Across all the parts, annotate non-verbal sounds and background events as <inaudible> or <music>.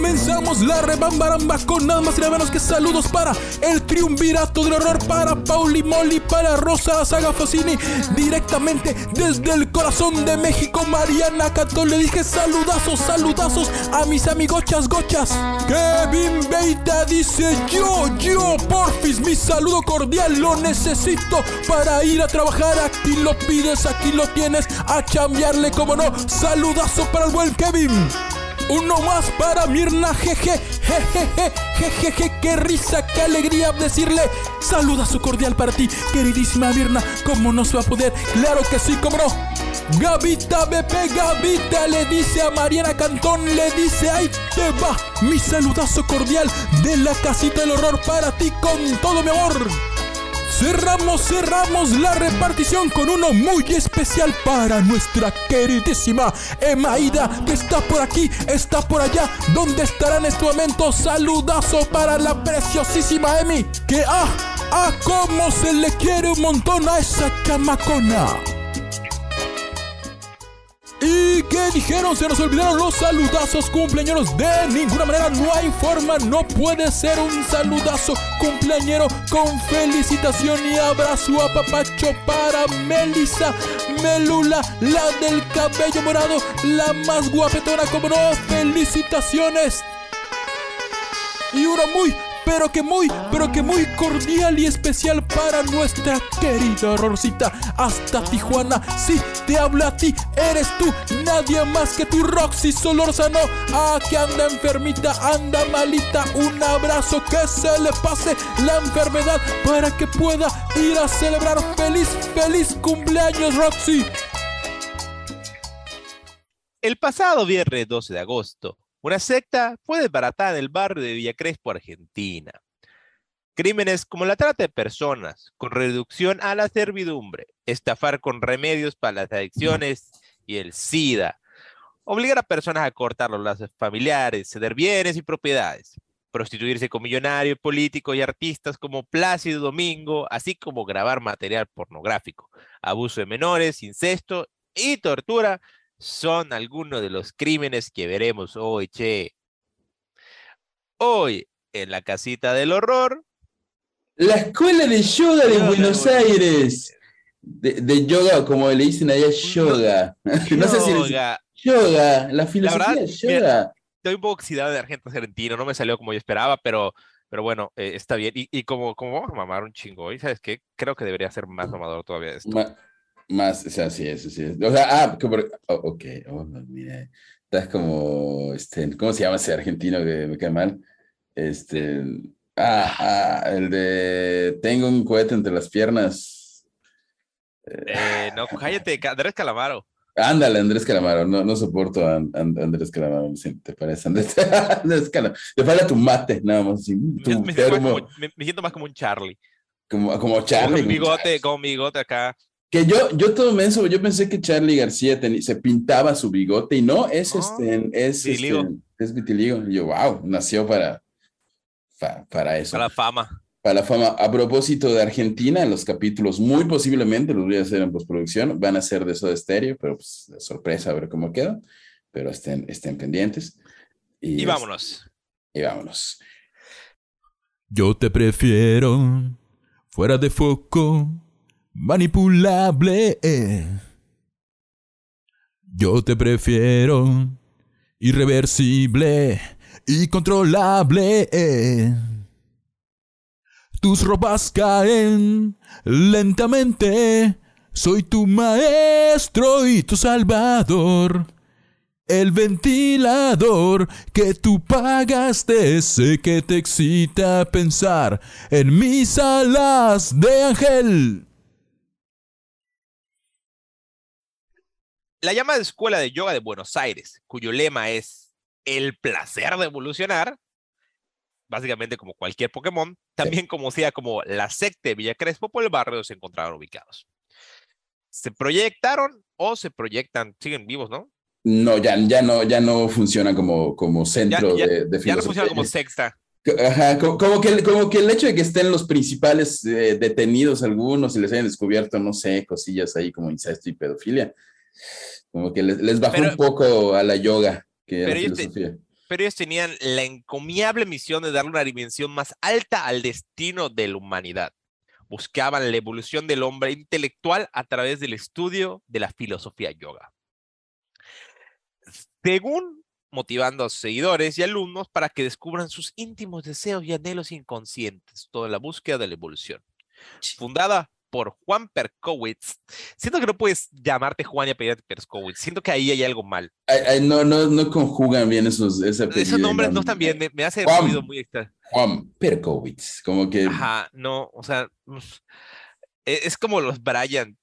Comenzamos la rebambaramba con nada más y nada menos que saludos para el triunvirato del horror, para Pauli Molly, para Rosa Saga Fosini, directamente desde el corazón de México, Mariana Catón. Le dije saludazos, saludazos a mis amigochas gochas. Kevin Beita dice yo, yo, porfis, mi saludo cordial lo necesito para ir a trabajar. Aquí lo pides, aquí lo tienes, a chambearle, como no. Saludazo para el buen Kevin. Uno más para Mirna, jeje, jejeje, jejeje, qué risa, qué alegría decirle saludazo cordial para ti, queridísima Mirna. ¿Cómo no se va a poder? Claro que sí, cómo no. Gavita BP, Gavita le dice a Mariana Cantón, le dice, ahí te va mi saludazo cordial de la casita del horror para ti con todo mi amor. Cerramos, cerramos la repartición con uno muy especial para nuestra queridísima Emaida, que está por aquí, está por allá. ¿Dónde estará en este momento? Saludazo para la preciosísima Emi, que ah, ah, cómo se le quiere un montón a esa chamacona. ¿Y qué dijeron? Se nos olvidaron los saludazos cumpleañeros. De ninguna manera, no hay forma, no puede ser un saludazo cumpleañero con felicitación y abrazo a papacho para Melissa Melula, la del cabello morado, la más guapetona, como no. Felicitaciones. Y una muy, pero que muy, pero que muy cordial y especial para nuestra querida Rosita. Hasta Tijuana, sí, te hablo a ti, eres tú, nadie más que tu Roxy Solorzano. Ah, que anda enfermita, anda malita. Un abrazo que se le pase la enfermedad para que pueda ir a celebrar feliz, feliz cumpleaños, Roxy. El pasado viernes 12 de agosto, una secta fue desbaratada en el barrio de Villa Crespo, Argentina. Crímenes como la trata de personas, con reducción a la servidumbre, estafar con remedios para las adicciones y el SIDA, obligar a personas a cortar los lazos familiares, ceder bienes y propiedades, prostituirse con millonarios, políticos y artistas como Plácido Domingo, así como grabar material pornográfico, abuso de menores, incesto y tortura son algunos de los crímenes que veremos hoy, che. Hoy, en la casita del horror. La escuela de yoga de Buenos Aires. De, de, yoga, como le dicen allá, yoga. <laughs> no sé si Yoga. yoga, la filosofía La verdad, de yoga. Estoy un poco oxidado de argento argentino, no me salió como yo esperaba, pero, pero bueno, eh, está bien. Y, y como, como vamos a mamar un chingo hoy, ¿sabes qué? Creo que debería ser más mamador todavía esto. Ma- más, o sea, sí, eso sí. es. O sea, ah, oh, ok, oh, mira, estás como, este, ¿cómo se llama ese argentino que me cae mal? Este, ah, ah, el de, tengo un cohete entre las piernas. Eh, no, cállate, Andrés Calamaro. Ándale, Andrés Calamaro, no, no soporto a, An- An- Andrés Calamaro, te parece Andrés, <laughs> Andrés Calamaro. Te falta tu mate, nada más, así, tu me siento como, me- me siento más como un Charlie. como, como Con Charlie. un bigote, con bigote acá. Que yo, yo todo menso, yo pensé que Charlie García teni- se pintaba su bigote y no, es No, este, es vitiligo. este, es vitiligo. Y yo, wow, nació para, fa- para eso, Para la fama. para la fama. A propósito de Argentina, los capítulos muy posiblemente los voy a hacer en postproducción, van a ser de Soda Stereo, pero pues de sorpresa a ver cómo queda, pero estén, estén pendientes. Y es- vámonos. Y vámonos. Yo te prefiero fuera de foco, manipulable. Yo te prefiero irreversible y controlable. Tus ropas caen lentamente. Soy tu maestro y tu salvador. El ventilador que tú pagaste, sé que te excita pensar en mis alas de ángel. La llamada Escuela de Yoga de Buenos Aires, cuyo lema es el placer de evolucionar, básicamente como cualquier Pokémon, también conocida como la secta de Villa Crespo por el barrio donde se encontraban ubicados. Se proyectaron o se proyectan, siguen vivos, ¿no? No, ya, ya no, ya no funciona como, como centro ya, de, de Ya no funciona filosofía. como sexta. Ajá, co- como, que, como que el hecho de que estén los principales eh, detenidos algunos y les hayan descubierto, no sé, cosillas ahí como incesto y pedofilia, como que les, les bajó Pero- un poco a la yoga que a la pero ellos te- filosofía. pero ellos tenían la encomiable misión de darle una dimensión más alta al destino de la humanidad. Buscaban la evolución del hombre intelectual a través del estudio de la filosofía yoga. Según motivando a sus seguidores y alumnos para que descubran sus íntimos deseos y anhelos inconscientes, toda la búsqueda de la evolución. Fundada por Juan Perkowitz. Siento que no puedes llamarte Juan y apellidarte Perkowitz. Siento que ahí hay algo mal. No, no, no conjugan bien esos, ese apellido Esos nombres no están bien. Me, me hace Juan. ruido muy extraño. Juan Perkowitz, como que, Ajá, no, o sea, e- es como los Brian.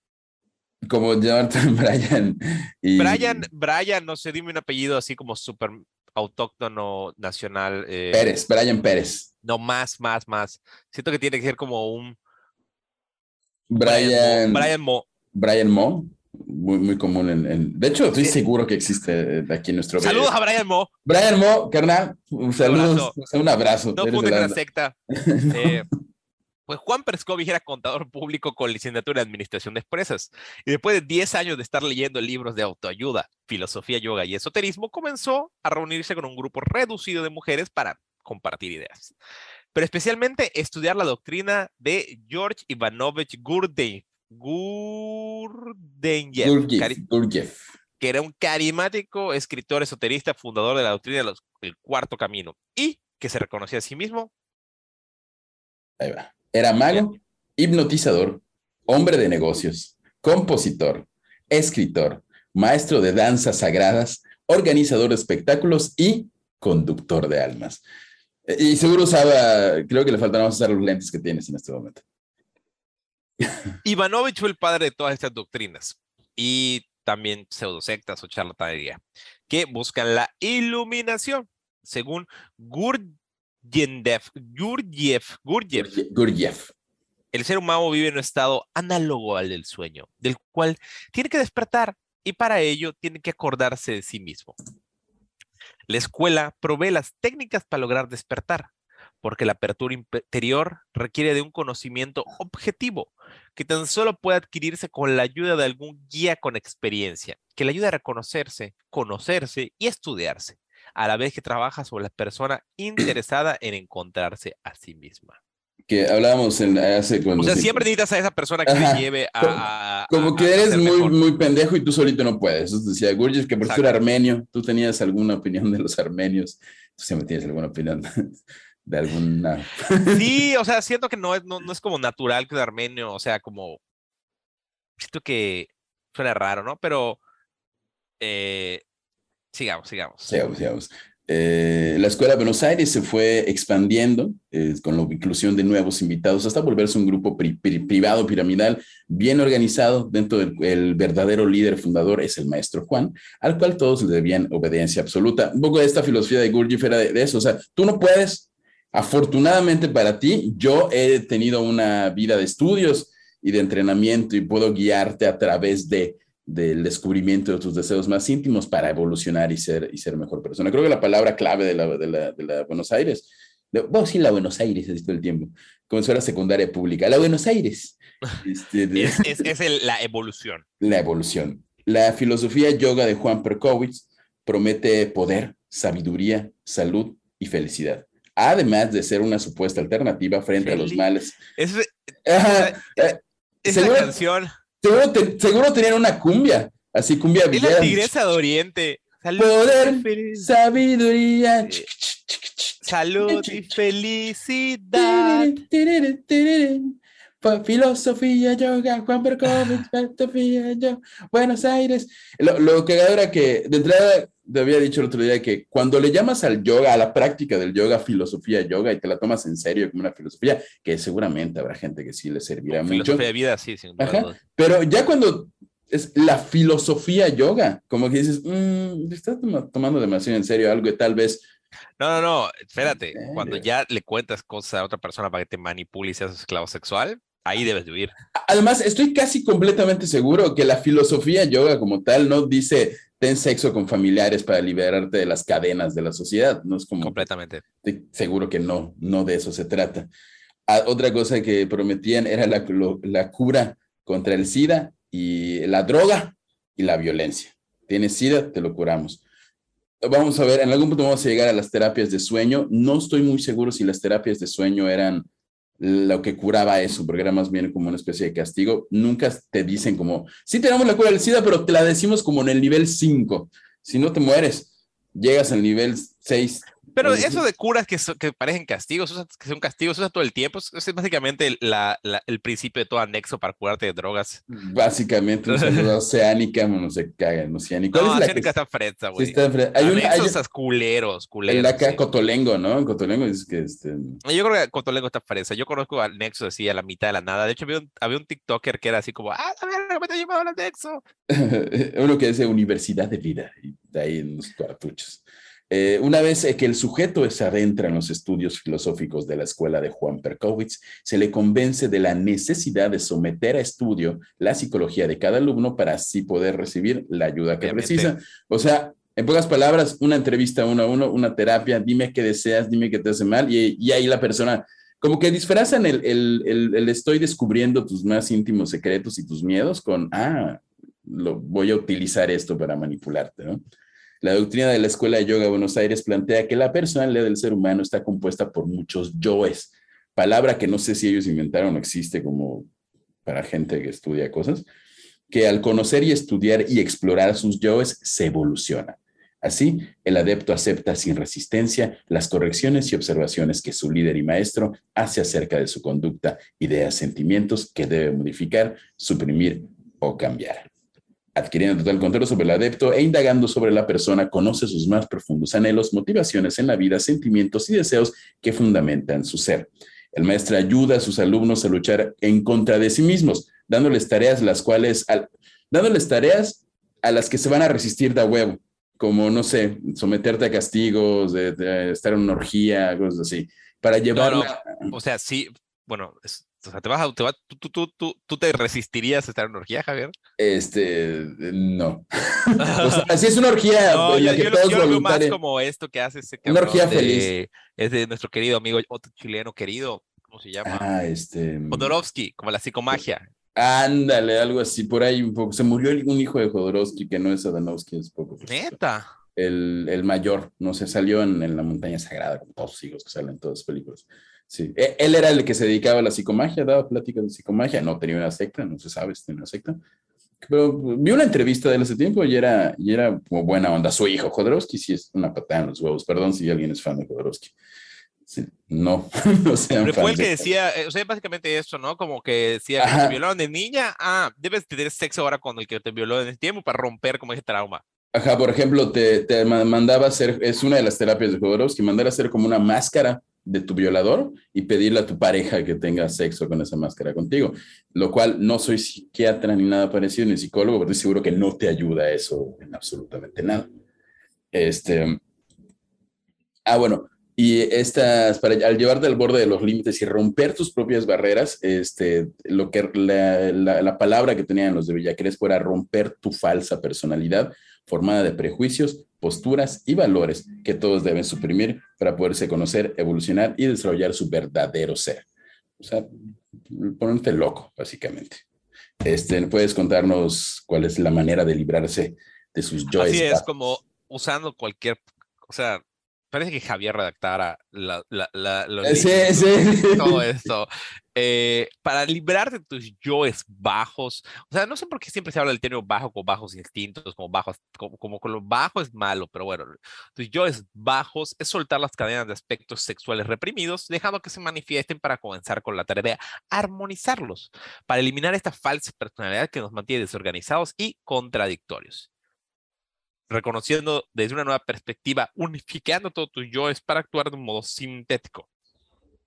como llamarte <laughs> Brian. Y, Brian, Brian, no sé, dime un apellido así como súper autóctono, nacional. eh, Pérez, Brian Pérez. No, más, más, más. Siento que tiene que ser como un Brian, Mo. Brian Mo. Brian Mo, muy, muy común en, en- De hecho, estoy Sí. seguro que existe eh, aquí en nuestro. Saludos a Brian Mo. Brian Mo, carnal, un saludo, abrazo. un abrazo. No eres funde de con la- la secta. <laughs> Eh, pues Juan Perscovich era contador público con licenciatura en Administración de Empresas. Y después de 10 años de estar leyendo libros de autoayuda, filosofía, yoga y esoterismo, comenzó a reunirse con un grupo reducido de mujeres para compartir ideas. Pero especialmente estudiar la doctrina de George Ivanovich Gurdjieff, Gurdjieff, que era un carismático escritor esoterista, fundador de la doctrina del cuarto camino, y que se reconocía a sí mismo Ahí va. Era mago, hipnotizador, hombre de negocios, compositor, escritor, maestro de danzas sagradas, organizador de espectáculos y conductor de almas. Y seguro usaba, creo que le faltaron usar los lentes que tienes en este momento. <laughs> Ivanovich fue el padre de todas estas doctrinas y también pseudosectas o charlatanería que buscan la iluminación, según Gurdjieff, Gurdjieff. Gurdjieff. el ser humano vive en un estado análogo al del sueño, del cual tiene que despertar y para ello tiene que acordarse de sí mismo. La escuela provee las técnicas para lograr despertar, porque la apertura interior requiere de un conocimiento objetivo que tan solo puede adquirirse con la ayuda de algún guía con experiencia, que le ayude a reconocerse, conocerse y estudiarse, a la vez que trabaja sobre la persona interesada en encontrarse a sí misma. Que hablábamos en, hace cuando... O sea, siempre necesitas a esa persona que Ajá. te lleve a... Como- Como a- que eres ser muy, mejor. muy pendejo y tú solito no puedes. Eso decía Gurdjieff, que por Exacto. armenio. ¿Tú tenías alguna opinión de los armenios? Tú siempre tienes alguna opinión de alguna... Sí, o sea, siento que no es, no, no es como natural que un armenio, o sea, como... Siento que suena raro, ¿no? Pero... eh, sigamos, sigamos. Sigamos, sigamos. Eh, la Escuela de Buenos Aires se fue expandiendo eh, con la inclusión de nuevos invitados hasta volverse un grupo pri- pri- privado, piramidal, bien organizado. Dentro del el verdadero líder fundador es el maestro Juan, al cual todos le debían obediencia absoluta. Un poco de esta filosofía de Gurdjieff era de, de eso. O sea, tú no puedes, afortunadamente para ti, yo he tenido una vida de estudios y de entrenamiento y puedo guiarte a través de del descubrimiento de tus deseos más íntimos para evolucionar y ser, y ser mejor persona. Creo que la palabra clave de la, de la, de la Buenos Aires, de, a decir la Buenos Aires así todo el tiempo, si fuera secundaria pública, la Buenos Aires, <laughs> este, de- Es, es, es el- la evolución. la evolución. La filosofía yoga de Juan Perkowitz promete poder, sabiduría, salud y felicidad, además de ser una supuesta alternativa frente a los males. Es, Ajá, eh, seguro- canción seguro, te- seguro tenían una cumbia, así cumbia es la tigresa de Oriente. Salud, Poder, feliz- sabiduría. Salud y felicidad. Filosofía, yoga, Juan Perkowitz, filosofía, yo, Buenos Aires. Lo, lo cagado era que, de entrada, te había dicho el otro día que cuando le llamas al yoga, a la práctica del yoga, filosofía, yoga, y te la tomas en serio como una filosofía, que seguramente habrá gente que sí le servirá mucho. Filosofía de vida, sí, sin. Ajá. Pero ya cuando es la filosofía yoga. Como que dices, mmm, estás tomando demasiado en serio algo que tal vez. No, no, no, espérate. Cuando ya le cuentas cosas a otra persona para que te manipule y seas esclavo sexual, ahí debes de huir. Además, estoy casi completamente seguro que la filosofía yoga como tal no dice ten sexo con familiares para liberarte de las cadenas de la sociedad. No es como. Completamente. Seguro que no, no de eso se trata. Ah, otra cosa que prometían era la, la cura contra el SIDA y la droga y la violencia. Tienes SIDA, te lo curamos. Vamos a ver, en algún punto vamos a llegar a las terapias de sueño. No estoy muy seguro si las terapias de sueño eran lo que curaba eso, porque era más bien como una especie de castigo. Nunca te dicen como, sí tenemos la cura del SIDA, pero te la decimos como en el nivel 5. Si no te mueres, llegas al nivel 6, pero eso de curas que, que parecen castigos, que son castigos, usa todo el tiempo, es, básicamente la, el principio de todo anexo para curarte de drogas. Básicamente, una salud <laughs> oceánica, no se cagan, oceánica. No, oceánica está fresa, güey. Sí, está fresa. Hay Anexos hay, culeros, culeros. El acá Cotolengo, ¿no? Cotolengo dice que este... Yo creo que Cotolengo está fresa. Yo conozco al Nexo así a la mitad de la nada. De hecho, había un, había un TikToker que era así como, ah, a ver, me te llevado al Nexo. <laughs> Uno que dice Universidad de Vida, y de ahí en los cartuchos. Eh, una vez que el sujeto se adentra en los estudios filosóficos de la escuela de Juan Perkowitz, se le convence de la necesidad de someter a estudio la psicología de cada alumno para así poder recibir la ayuda que precisa. O sea, en pocas palabras, una entrevista uno a uno, una terapia, dime qué deseas, dime qué te hace mal, y, ahí la persona, como que disfrazan el, el, estoy descubriendo tus más íntimos secretos y tus miedos con, ah, lo, voy a utilizar esto para manipularte, ¿no? La doctrina de la Escuela de Yoga de Buenos Aires plantea que la personalidad del ser humano está compuesta por muchos yoes, palabra que no sé si ellos inventaron o existe como para gente que estudia cosas, que al conocer y estudiar y explorar sus yoes se evoluciona. Así, el adepto acepta sin resistencia las correcciones y observaciones que su líder y maestro hace acerca de su conducta, ideas, sentimientos que debe modificar, suprimir o cambiar adquiriendo total control sobre el adepto e indagando sobre la persona, conoce sus más profundos anhelos, motivaciones en la vida, sentimientos y deseos que fundamentan su ser. El maestro ayuda a sus alumnos a luchar en contra de sí mismos, dándoles tareas las cuales, dándoles tareas a las que se van a resistir de huevo, como, no sé, someterte a castigos, de, estar en una orgía, cosas así, para llevar... o sea, sí, bueno, o sea, te vas a, te tú, tú, tú, tú, te resistirías a estar en una orgía, Javier? Este, no. <laughs> o sea, <laughs> así es una orgía no, yo, que todos yo lo veo más como esto que hace ese Una orgía feliz. Es de nuestro querido amigo, otro chileno querido, ¿cómo se llama? Ah, este. Mm, Jodorowsky, como la psicomagia. Ándale, algo así, por ahí un poco. Se murió un hijo de Jodorowsky que no es Adanowski, es poco. Neta. El, el mayor, no sé, salió en, en, la montaña sagrada, con todos los hijos que salen en todas las películas. Sí, e, él era el que se dedicaba a la psicomagia, daba pláticas de psicomagia, no tenía una secta, no se sabe si tenía una secta. Pero vi una entrevista de él hace tiempo y era, y era como buena onda. Su hijo, Jodorowsky, sí es una patada en los huevos. Perdón si alguien es fan de Jodorowsky. no, <laughs> no sean Pero fue el que decía, eh, o sea, básicamente eso, ¿no? Como que decía que te violaron de niña, ah, debes tener sexo ahora con el que te violó en ese tiempo para romper como ese trauma. Ajá, por ejemplo, te, te mandaba hacer, es una de las terapias de Jodorowsky, mandar a hacer como una máscara de tu violador y pedirle a tu pareja que tenga sexo con esa máscara contigo, lo cual no soy psiquiatra ni nada parecido, ni psicólogo, pero estoy seguro que no te ayuda eso en absolutamente nada. Este, ah, bueno, y estas, para, al llevarte al borde de los límites y romper tus propias barreras, este, lo que la, la, la palabra que tenían los de Villacres fuera romper tu falsa personalidad formada de prejuicios, posturas y valores que todos deben suprimir para poderse conocer, evolucionar y desarrollar su verdadero ser. O sea, ponerte loco, básicamente. Este, ¿Puedes contarnos cuál es la manera de librarse de sus joys? Así es, como usando cualquier, o sea, parece que Javier redactara la, la, la, <laughs> todo <laughs> esto. Eh, para librar de tus yoes bajos, o sea, no sé por qué siempre se habla del término bajo con bajos instintos, como bajos, como, como con lo bajo es malo, pero bueno, tus yoes bajos es soltar las cadenas de aspectos sexuales reprimidos, dejando que se manifiesten para comenzar con la tarea de armonizarlos, para eliminar esta falsa personalidad que nos mantiene desorganizados y contradictorios reconociendo desde una nueva perspectiva, unificando todos tus yoes para actuar de un modo sintético.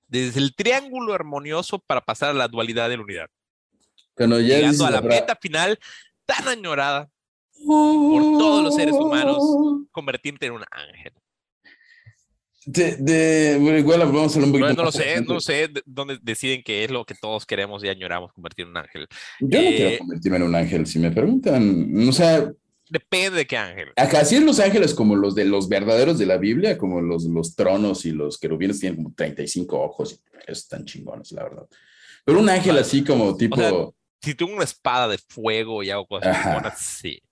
Desde el triángulo armonioso para pasar a la dualidad de la unidad. Cuando ya Llegando a la meta final, tan añorada por todos los seres humanos, convertirte en un ángel. De, de- bueno, igual vamos a hablar un poquito Bueno, no lo sé, adelante. no sé de- dónde deciden que es lo que todos queremos y añoramos convertir en un ángel. Yo no Eh, quiero convertirme en un ángel, si me preguntan. O sea, Depende de qué ángel. acá sí es los ángeles como los de los verdaderos de la Biblia, como los, los tronos y los querubines tienen como 35 ojos. y Están chingones, la verdad. Pero un ángel así como tipo, sea, Si tengo una espada de fuego y hago cosas Ajá. sí.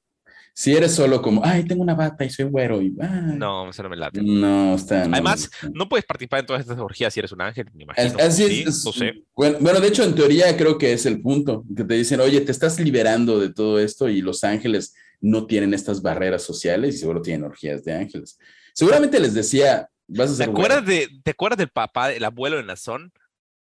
si eres solo como, ay, tengo una bata y soy güero. Y, ay, No, eso no me late. No, está. no, Además, no. No puedes participar en todas estas orgías si eres un ángel, me imagino. Así Sí, es, no es- sé. bueno, bueno, de hecho, en teoría creo que es el punto, que te dicen, oye, te estás liberando de todo esto y los ángeles no tienen estas barreras sociales y seguro tienen orgías de ángeles. Seguramente les decía, vas a ¿Te ser acuerdas, güero. de, ¿Te acuerdas del papá, el abuelo de Nazón?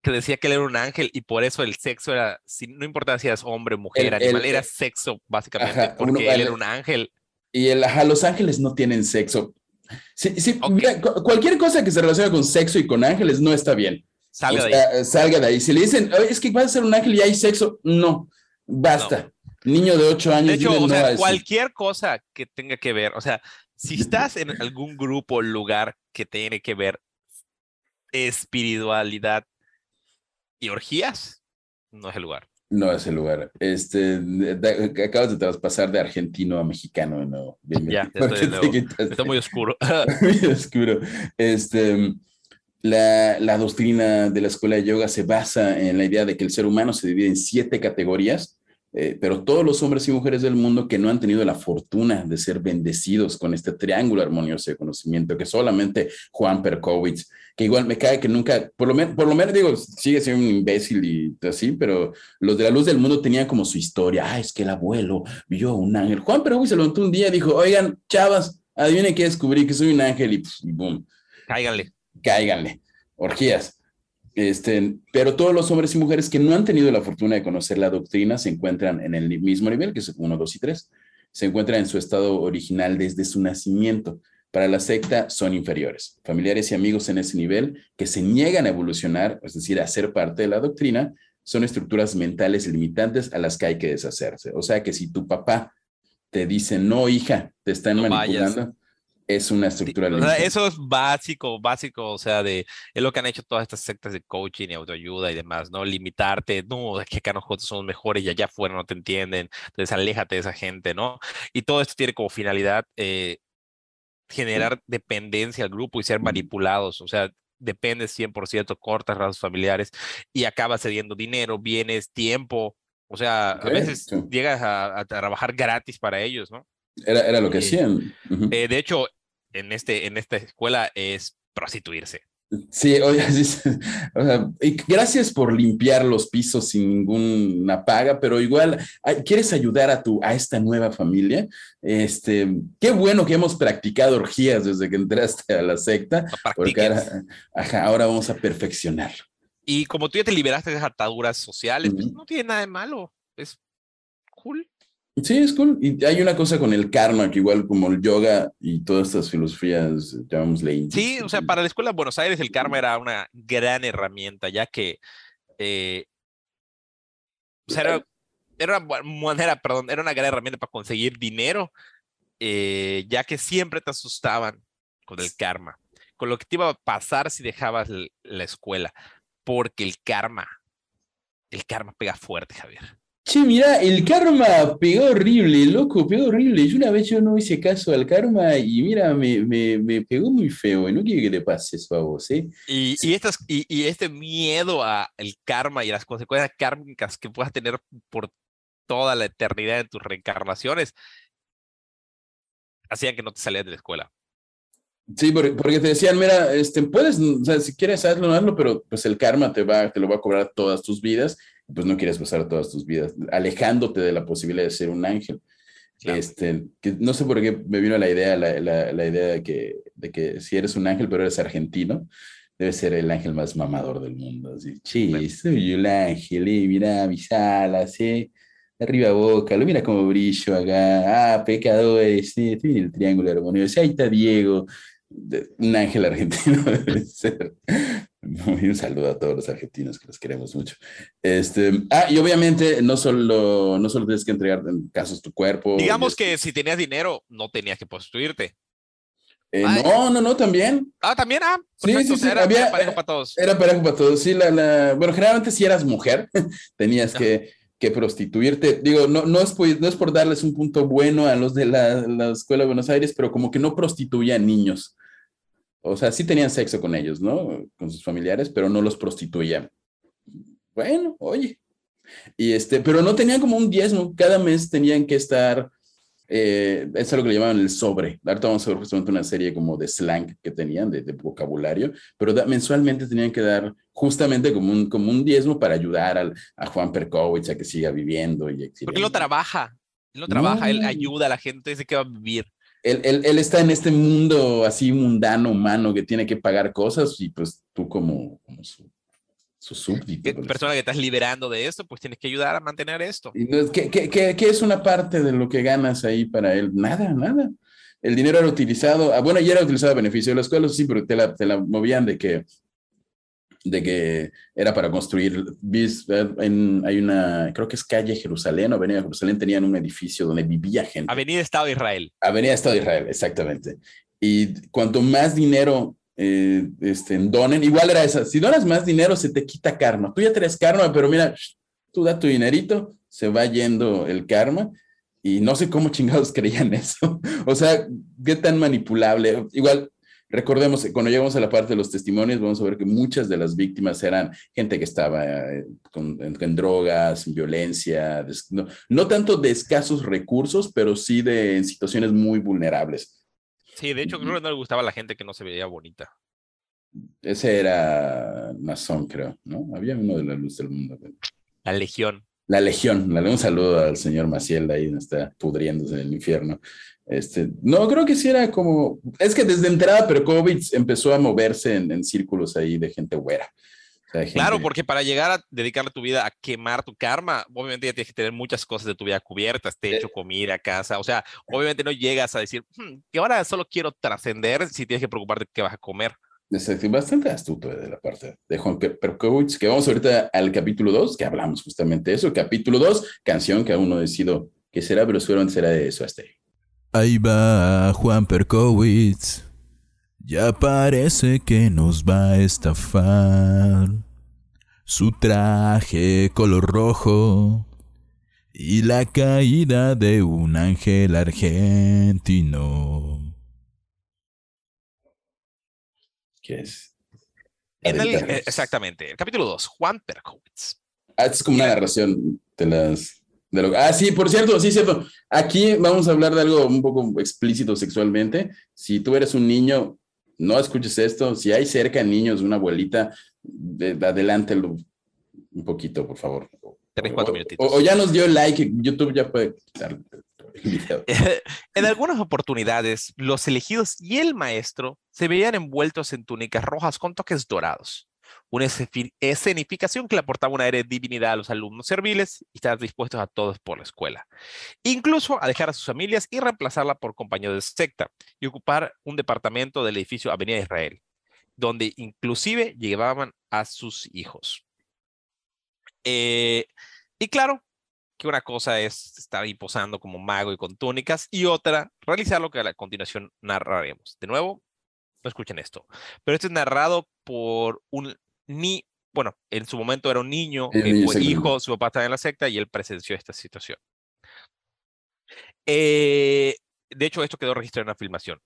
Que decía que él era un ángel y por eso el sexo era, no importaba si eras hombre, mujer, El- animal, el- era sexo básicamente, Ajá, porque uno- él el- era un ángel. Y el, ajá, los ángeles no tienen sexo. Sí, sí, Ok. mira, cu- cualquier cosa que se relacione con sexo y con ángeles no está bien. Salga O de ahí. sea, salga de ahí. Si le dicen, "Oye, es que vas a ser un ángel y hay sexo, no, basta. Niño de ocho años, De hecho, o no sea, cualquier cosa que tenga que ver, o sea, si estás en algún grupo o lugar que tiene que ver espiritualidad y orgías, no es el lugar. No es el lugar. Este, acabas de traspasar de argentino a mexicano de nuevo. Bien, Ya, <laughs> estoy de nuevo. Está muy oscuro. <laughs> muy oscuro. Este, la, la doctrina de la escuela de yoga se basa en la idea de que el ser humano se divide en siete categorías, eh, pero todos los hombres y mujeres del mundo que no han tenido la fortuna de ser bendecidos con este triángulo armonioso de conocimiento que solamente Juan Perkowitz, que igual me cae que nunca, por lo, menos por lo menos digo, sigue siendo un imbécil y así, pero los de la luz del mundo tenían como su historia. Ah, es que el abuelo vio un ángel. Juan Perkowitz se levantó un día y dijo, oigan, chavas, adivinen qué descubrí, que soy un ángel y, pf, y boom Cáiganle. cáiganle, orgías. Este, pero todos los hombres y mujeres que no han tenido la fortuna de conocer la doctrina se encuentran en el mismo nivel, que es 1, 2 y 3. Se encuentran en su estado original desde su nacimiento. Para la secta son inferiores. Familiares y amigos en ese nivel que se niegan a evolucionar, es decir, a ser parte de la doctrina, son estructuras mentales limitantes a las que hay que deshacerse. O sea que si tu papá te dice, no, hija, te están No manipulando, vayas. Es una estructura O sea, limitante. eso es básico, básico, o sea, de es lo que han hecho todas estas sectas de coaching y autoayuda y demás, ¿no? Limitarte, no, es que acá nosotros somos mejores y allá afuera no te entienden, entonces aléjate de esa gente, ¿no? Y todo esto tiene como finalidad eh, generar dependencia al grupo y ser manipulados, o sea, dependes 100%, cortas razas familiares y acabas cediendo dinero, bienes, tiempo, o sea, a veces llegas a, a trabajar gratis para ellos, ¿no? Era, era lo que Eh, hacían. Eh, de hecho, en, este, en esta escuela es prostituirse. Sí, oye, <laughs> sí. O sea, y gracias por limpiar los pisos sin ninguna paga, pero igual, ¿quieres ayudar a tu, a esta nueva familia? Este, qué bueno que hemos practicado orgías desde que entraste a la secta, No porque ahora, ajá, ahora vamos a perfeccionar. Y como tú ya te liberaste de esas ataduras sociales, pues no tiene nada de malo. Es cool. Sí, es cool. Y hay una cosa con el karma, que igual como el yoga y todas estas filosofías, llamémosle indias, Sí, o sea, para la escuela de Buenos Aires el karma era una gran herramienta, ya que eh, o sea, era, era una manera, perdón, era una gran herramienta para conseguir dinero, eh, ya que siempre te asustaban con el karma, con lo que te iba a pasar si dejabas la escuela, porque el karma, el karma pega fuerte, Javier. Che, mira, el karma pegó horrible, loco, pegó horrible. Yo una vez yo no hice caso al karma y mira, me, me, me pegó muy feo. y No quiero que te pase eso a vos, ¿eh? Y, y, estas, y, y este miedo a el karma y las consecuencias kármicas que puedas tener por toda la eternidad en tus reencarnaciones hacían que no te salías de la escuela. Sí, porque, porque te decían, mira, este, puedes, o sea, si quieres hazlo, hazlo, pero pues el karma te va, te lo va a cobrar todas tus vidas, pues no quieres pasar todas tus vidas, alejándote de la posibilidad de ser un ángel. Claro. Este, que no sé por qué me vino la idea, la, la, la idea de que, de que si eres un ángel, pero eres argentino, debe ser el ángel más mamador del mundo. Así, che, soy el ángel, eh, mira mis alas, eh. Arriba boca, lo mira como brillo acá. Ah, pecadores, eh, estoy en el triángulo armonioso. Ahí está Diego. De- un ángel argentino <laughs> debe ser. Un saludo a todos los argentinos que los queremos mucho. Este, ah, y obviamente no solo, no solo tienes que entregar en casos tu cuerpo. Digamos este, que si tenías dinero, no tenías que prostituirte. eh, Ay. no, no, no, también. Ah, también, ah, Sí, perfecto, sí, sea, sí, era, había- era parejo para todos. Era parejo para todos. Sí, la, la- bueno, generalmente si eras mujer, <laughs> tenías que, que prostituirte. Digo, no, no, es, por- no es por darles un punto bueno a los de la, la Escuela de Buenos Aires, pero como que no prostituían niños. O sea, sí tenían sexo con ellos, ¿no? Con sus familiares, pero no los prostituían. Bueno, oye. Y este, pero no tenían como un diezmo. Cada mes tenían que estar, eh, es algo que le llamaban el sobre. Ahorita vamos a ver justamente una serie como de slang que tenían, de, de vocabulario, pero da- mensualmente tenían que dar justamente como un, como un diezmo para ayudar al, a Juan Perkowitz a que siga viviendo. Y Porque él no trabaja. Él no No. trabaja, él ayuda a la gente, dice que va a vivir. Él, él- él está en este mundo así mundano, humano, que tiene que pagar cosas y pues tú como, como su, su súbdito. ¿Qué pues. persona que estás liberando de esto, pues tienes que ayudar a mantener esto. ¿Qué, qué, qué- qué es una parte de lo que ganas ahí para él? Nada, nada. El dinero era utilizado, ah, bueno, ya era utilizado a beneficio de la escuela, sí, pero te la, te la movían de que, de que era para construir, eh, en, hay una, creo que es calle Jerusalén o Avenida Jerusalén, tenían un edificio donde vivía gente. Avenida Estado de Israel. Avenida Estado de Israel, exactamente. Y cuanto más dinero eh, este, donen, igual era esa, si donas más dinero se te quita karma. Tú ya traes karma, pero mira, tú da tu dinerito, se va yendo el karma. Y no sé cómo chingados <laughs> creían eso. o sea, qué tan manipulable. Igual, recordemos, que cuando llegamos a la parte de los testimonios, vamos a ver que muchas de las víctimas eran gente que estaba eh, con, en, en drogas, en violencia, des- no, no tanto de escasos recursos, pero sí de en situaciones muy vulnerables. Sí, de hecho, creo que no le gustaba a la gente que no se veía bonita. Ese era Nazón, creo, ¿no? Había uno de la luz del mundo. La legión. La Legión, le un saludo al señor Maciel, ahí está pudriéndose en el infierno. Este, no, creo que sí era como, es que desde entrada Perkovich empezó a moverse en, en círculos ahí de gente güera. O sea, gente- Claro, porque para llegar a dedicarle tu vida a quemar tu karma, obviamente ya tienes que tener muchas cosas de tu vida cubiertas, techo, comida, casa. O sea, obviamente no llegas a decir "Hmm, que ahora solo quiero trascender si tienes que preocuparte de qué vas a comer. Exacto, bastante astuto de la parte de Juan Per- Perkovich, que vamos ahorita al capítulo 2, que hablamos justamente de eso. Capítulo 2, canción que aún no decido qué será, pero seguramente será de eso hasta ahí. Ahí va Juan Perkowitz. Ya parece que nos va a estafar. Su traje color rojo y la caída de un ángel argentino. Que es. En el- Aventarnos. eh, exactamente, el capítulo 2, Juan Perkowitz. Ah, es como una narración de las. De lo, ah, sí, por cierto, sí, cierto. Aquí vamos a hablar de algo un poco explícito sexualmente. Si tú eres un niño, no escuches esto. Si hay cerca niños, una abuelita, de, adelántelo un poquito, por favor. Tres, cuatro minutitos. O, o ya nos dio like, YouTube ya puede quitar el video. <laughs> en algunas oportunidades, los elegidos y el maestro se veían envueltos en túnicas rojas con toques dorados. Una escenificación que le aportaba una aire de divinidad a los alumnos serviles y estar dispuestos a todos por la escuela. Incluso a dejar a sus familias y reemplazarla por compañeros de secta y ocupar un departamento del edificio Avenida Israel, donde inclusive llevaban a sus hijos. Eh, y claro, que una cosa es estar ahí posando como mago y con túnicas y otra realizar lo que a continuación narraremos. De nuevo, no escuchen esto, pero esto es narrado por un ni, bueno, en su momento era un niño, El que niño fue hijo, su papá estaba en la secta y él presenció esta situación. Eh, de hecho, esto quedó registrado en una filmación.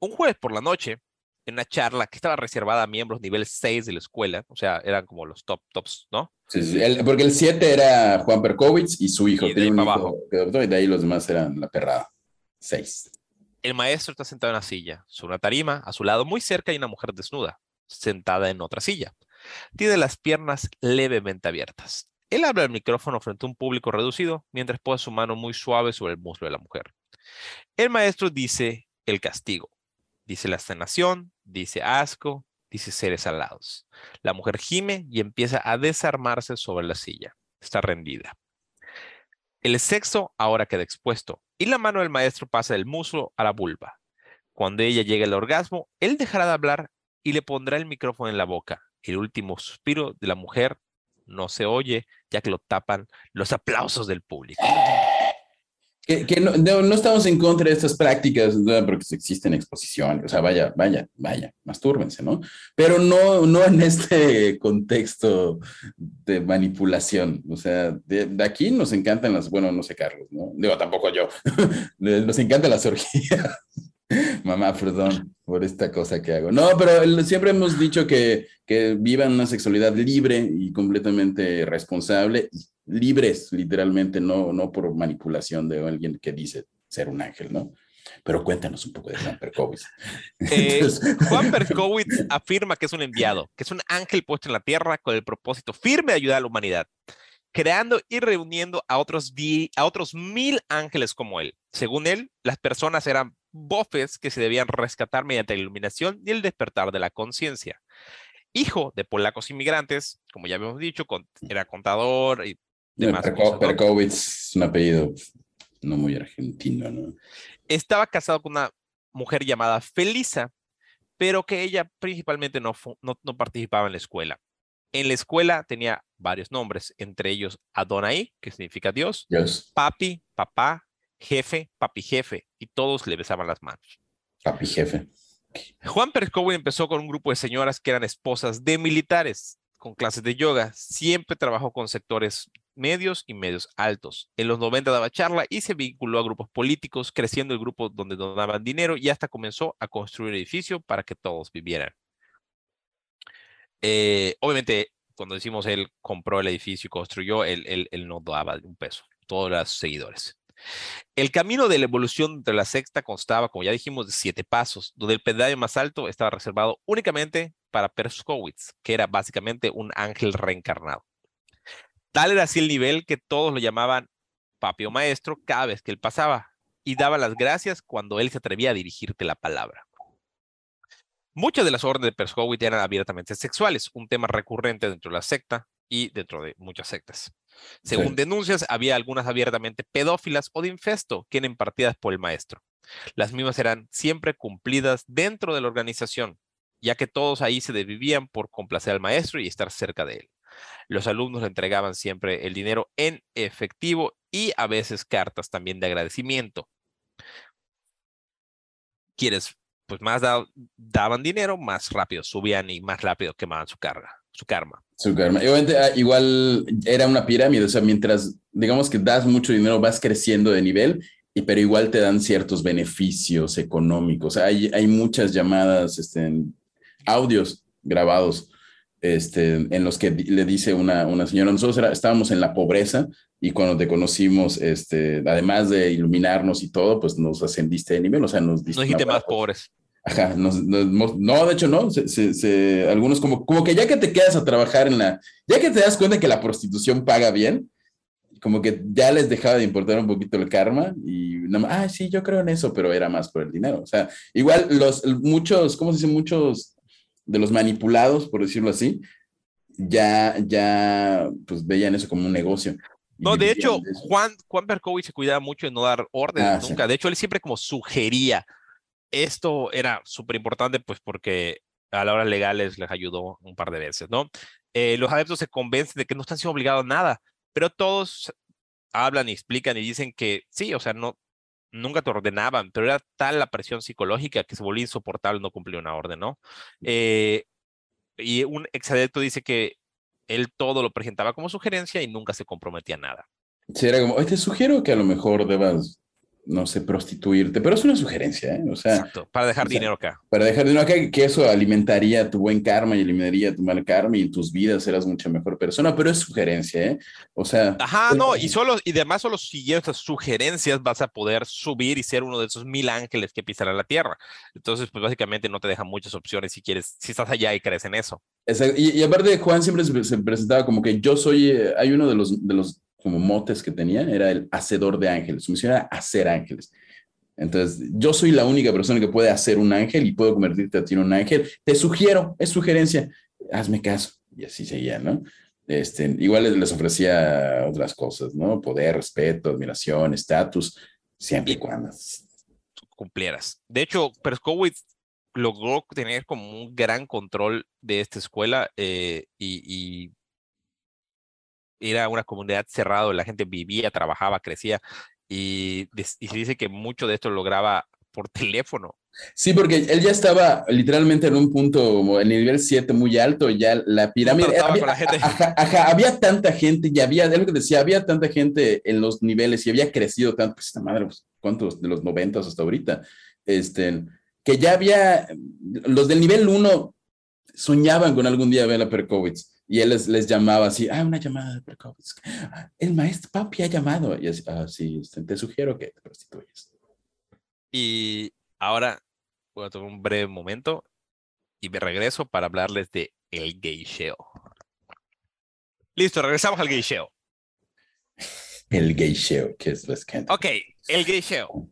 Un jueves por la noche, en una charla que estaba reservada a miembros nivel 6 de la escuela, o sea, eran como los top tops, ¿no? Sí, sí, el- porque el 7 era Juan Perkovich y su hijo. Y de ahí un hijo abajo. que adoptó, y de ahí los demás eran la perrada. 6. El maestro está sentado en una silla, sobre una tarima, a su lado muy cerca hay una mujer desnuda, sentada en otra silla. Tiene las piernas levemente abiertas. Él habla al micrófono frente a un público reducido mientras pone su mano muy suave sobre el muslo de la mujer. El maestro dice el castigo, dice la sanación, dice asco, dice seres alados. La mujer gime y empieza a desarmarse sobre la silla. Está rendida. El sexo ahora queda expuesto y la mano del maestro pasa del muslo a la vulva. Cuando ella llegue al orgasmo, él dejará de hablar y le pondrá el micrófono en la boca. El último suspiro de la mujer no se oye, ya que lo tapan los aplausos del público. Que, no, no, estamos en contra de estas prácticas, porque existen exposiciones, o sea, vaya, vaya, vaya, mastúrbense, ¿no? Pero no, no en este <laughs> contexto de manipulación, o sea, de, aquí nos encantan las, bueno, no sé, Carlos, ¿no? Digo, tampoco yo, <laughs> nos encantan las orgías. <laughs> Mamá, perdón por esta cosa que hago. No, pero siempre hemos dicho que, que vivan una sexualidad libre y completamente responsable, libres, literalmente, no, no por manipulación de alguien que dice ser un ángel, ¿no? Pero cuéntanos un poco de Juan Perkowitz. <laughs> Eh, Juan <laughs> Perkowitz afirma que es un enviado, que es un ángel puesto en la tierra con el propósito firme de ayudar a la humanidad, creando y reuniendo a otros, a otros mil ángeles como él. Según él, las personas eran bofes que se debían rescatar mediante la iluminación y el despertar de la conciencia. Hijo de polacos inmigrantes, como ya habíamos dicho, era contador y demás. Perkowitz es un apellido no muy argentino, ¿no? Estaba casado con una mujer llamada Felisa, pero que ella principalmente no, no, participaba en la escuela. En la escuela tenía varios nombres, entre ellos Adonai, que significa Dios, Papi, papá, jefe, papi jefe, y todos le besaban las manos. Papi jefe. Juan Pérez empezó con un grupo de señoras que eran esposas de militares, con clases de yoga. Siempre trabajó con sectores medios y medios altos. En los 90 daba charla y se vinculó a grupos políticos, creciendo el grupo donde donaban dinero y hasta comenzó a construir edificio para que todos vivieran. Eh, obviamente, cuando decimos él compró el edificio y construyó, él, él, él no daba un peso, todos los seguidores. El camino de la evolución de la sexta constaba, como ya dijimos, de siete pasos, donde el pedaño más alto estaba reservado únicamente para Perskowitz, que era básicamente un ángel reencarnado. Tal era así el nivel que todos lo llamaban papio maestro cada vez que él pasaba y daba las gracias cuando él se atrevía a dirigirte la palabra. Muchas de las órdenes de Perskowitz eran abiertamente sexuales, un tema recurrente dentro de la secta y dentro de muchas sectas. Según denuncias, había algunas abiertamente pedófilas o de infesto que eran impartidas por el maestro. Las mismas eran siempre cumplidas dentro de la organización, ya que todos ahí se desvivían por complacer al maestro y estar cerca de él. Los alumnos le entregaban siempre el dinero en efectivo y a veces cartas también de agradecimiento. Quienes pues más daban dinero, más rápido subían y más rápido quemaban su carga, su karma. Su karma. Ah, igual era una pirámide, o sea, mientras digamos que das mucho dinero, vas creciendo de nivel, y, pero igual te dan ciertos beneficios económicos. Hay, hay muchas llamadas, este, audios grabados este, en los que le dice una, una señora, nosotros estábamos en la pobreza y cuando te conocimos, este, además de iluminarnos y todo, pues nos ascendiste de nivel, o sea, nos diste... dijiste más pobres. Ajá, no, de hecho no, se, algunos como, como que ya que te quedas a trabajar en la, ya que te das cuenta que la prostitución paga bien, como que ya les dejaba de importar un poquito el karma y nada más, ah, sí, yo creo en eso, pero era más por el dinero. O sea, igual los, muchos, ¿cómo se dice? Muchos de los manipulados, por decirlo así, ya, ya, pues veían eso como un negocio. No, de hecho, Juan, Juan Berkowitz se cuidaba mucho de no dar órdenes ah, nunca. De hecho, él siempre como sugería. Esto era súper importante, pues porque a la hora legales les ayudó un par de veces, ¿no? Eh, los adeptos se convencen de que no están siendo obligados a nada, pero todos hablan y explican y dicen que sí, o sea, no, nunca te ordenaban, pero era tal la presión psicológica que se volvía insoportable no cumplir una orden, ¿no? Eh, y un exadepto dice que él todo lo presentaba como sugerencia y nunca se comprometía a nada. Sí, era como, te sugiero que a lo mejor debas no sé, prostituirte, pero es una sugerencia, ¿eh? O sea, Exacto, para dejar dinero acá. Para dejar dinero acá, que eso alimentaría tu buen karma y eliminaría tu mal karma y en tus vidas serás mucha mejor persona, pero es sugerencia, ¿eh? O sea. Ajá, no, y solo, y además solo siguiendo estas sugerencias vas a poder subir y ser uno de esos mil ángeles que pisarán la tierra. Entonces, pues básicamente no te dejan muchas opciones si quieres, si estás allá y crees en eso. Y, y aparte, Juan siempre se, presentaba como que yo soy, eh, hay uno de los, de los como motes que tenía, era el hacedor de ángeles. Su misión era hacer ángeles. Entonces, yo soy la única persona que puede hacer un ángel y puedo convertirte a ti en un ángel. Te sugiero, es sugerencia, hazme caso. Y así seguía, ¿no? Este, igual les ofrecía otras cosas, ¿no? Poder, respeto, admiración, estatus, siempre y cuando. cumplieras. De hecho, Perskowitz logró tener como un gran control de esta escuela eh, y, y, era una comunidad cerrada, la gente vivía, trabajaba, crecía y, y se dice que mucho de esto lograba por <laughs> teléfono. Sí, porque él ya estaba literalmente en un punto, en el nivel 7 muy alto, ya la pirámide. Había, la gente. Ajá, ajá, había tanta gente y había, es lo que decía, había tanta gente en los niveles y había crecido tanto, pues esta madre, pues, ¿cuántos de los 90 hasta ahorita? Este, que ya había, los del nivel 1 soñaban con algún día ver a Perkowitz y él les, les, llamaba así, ah, una llamada de Perkowitz. El maestro papi ha llamado. Y así, ah, sí, te sugiero que te prostituyas. Y ahora voy a tomar un breve momento y me regreso para hablarles de el geisheo. Listo, regresamos al geisheo. El geisheo, que es lo que... Ok, el geisheo.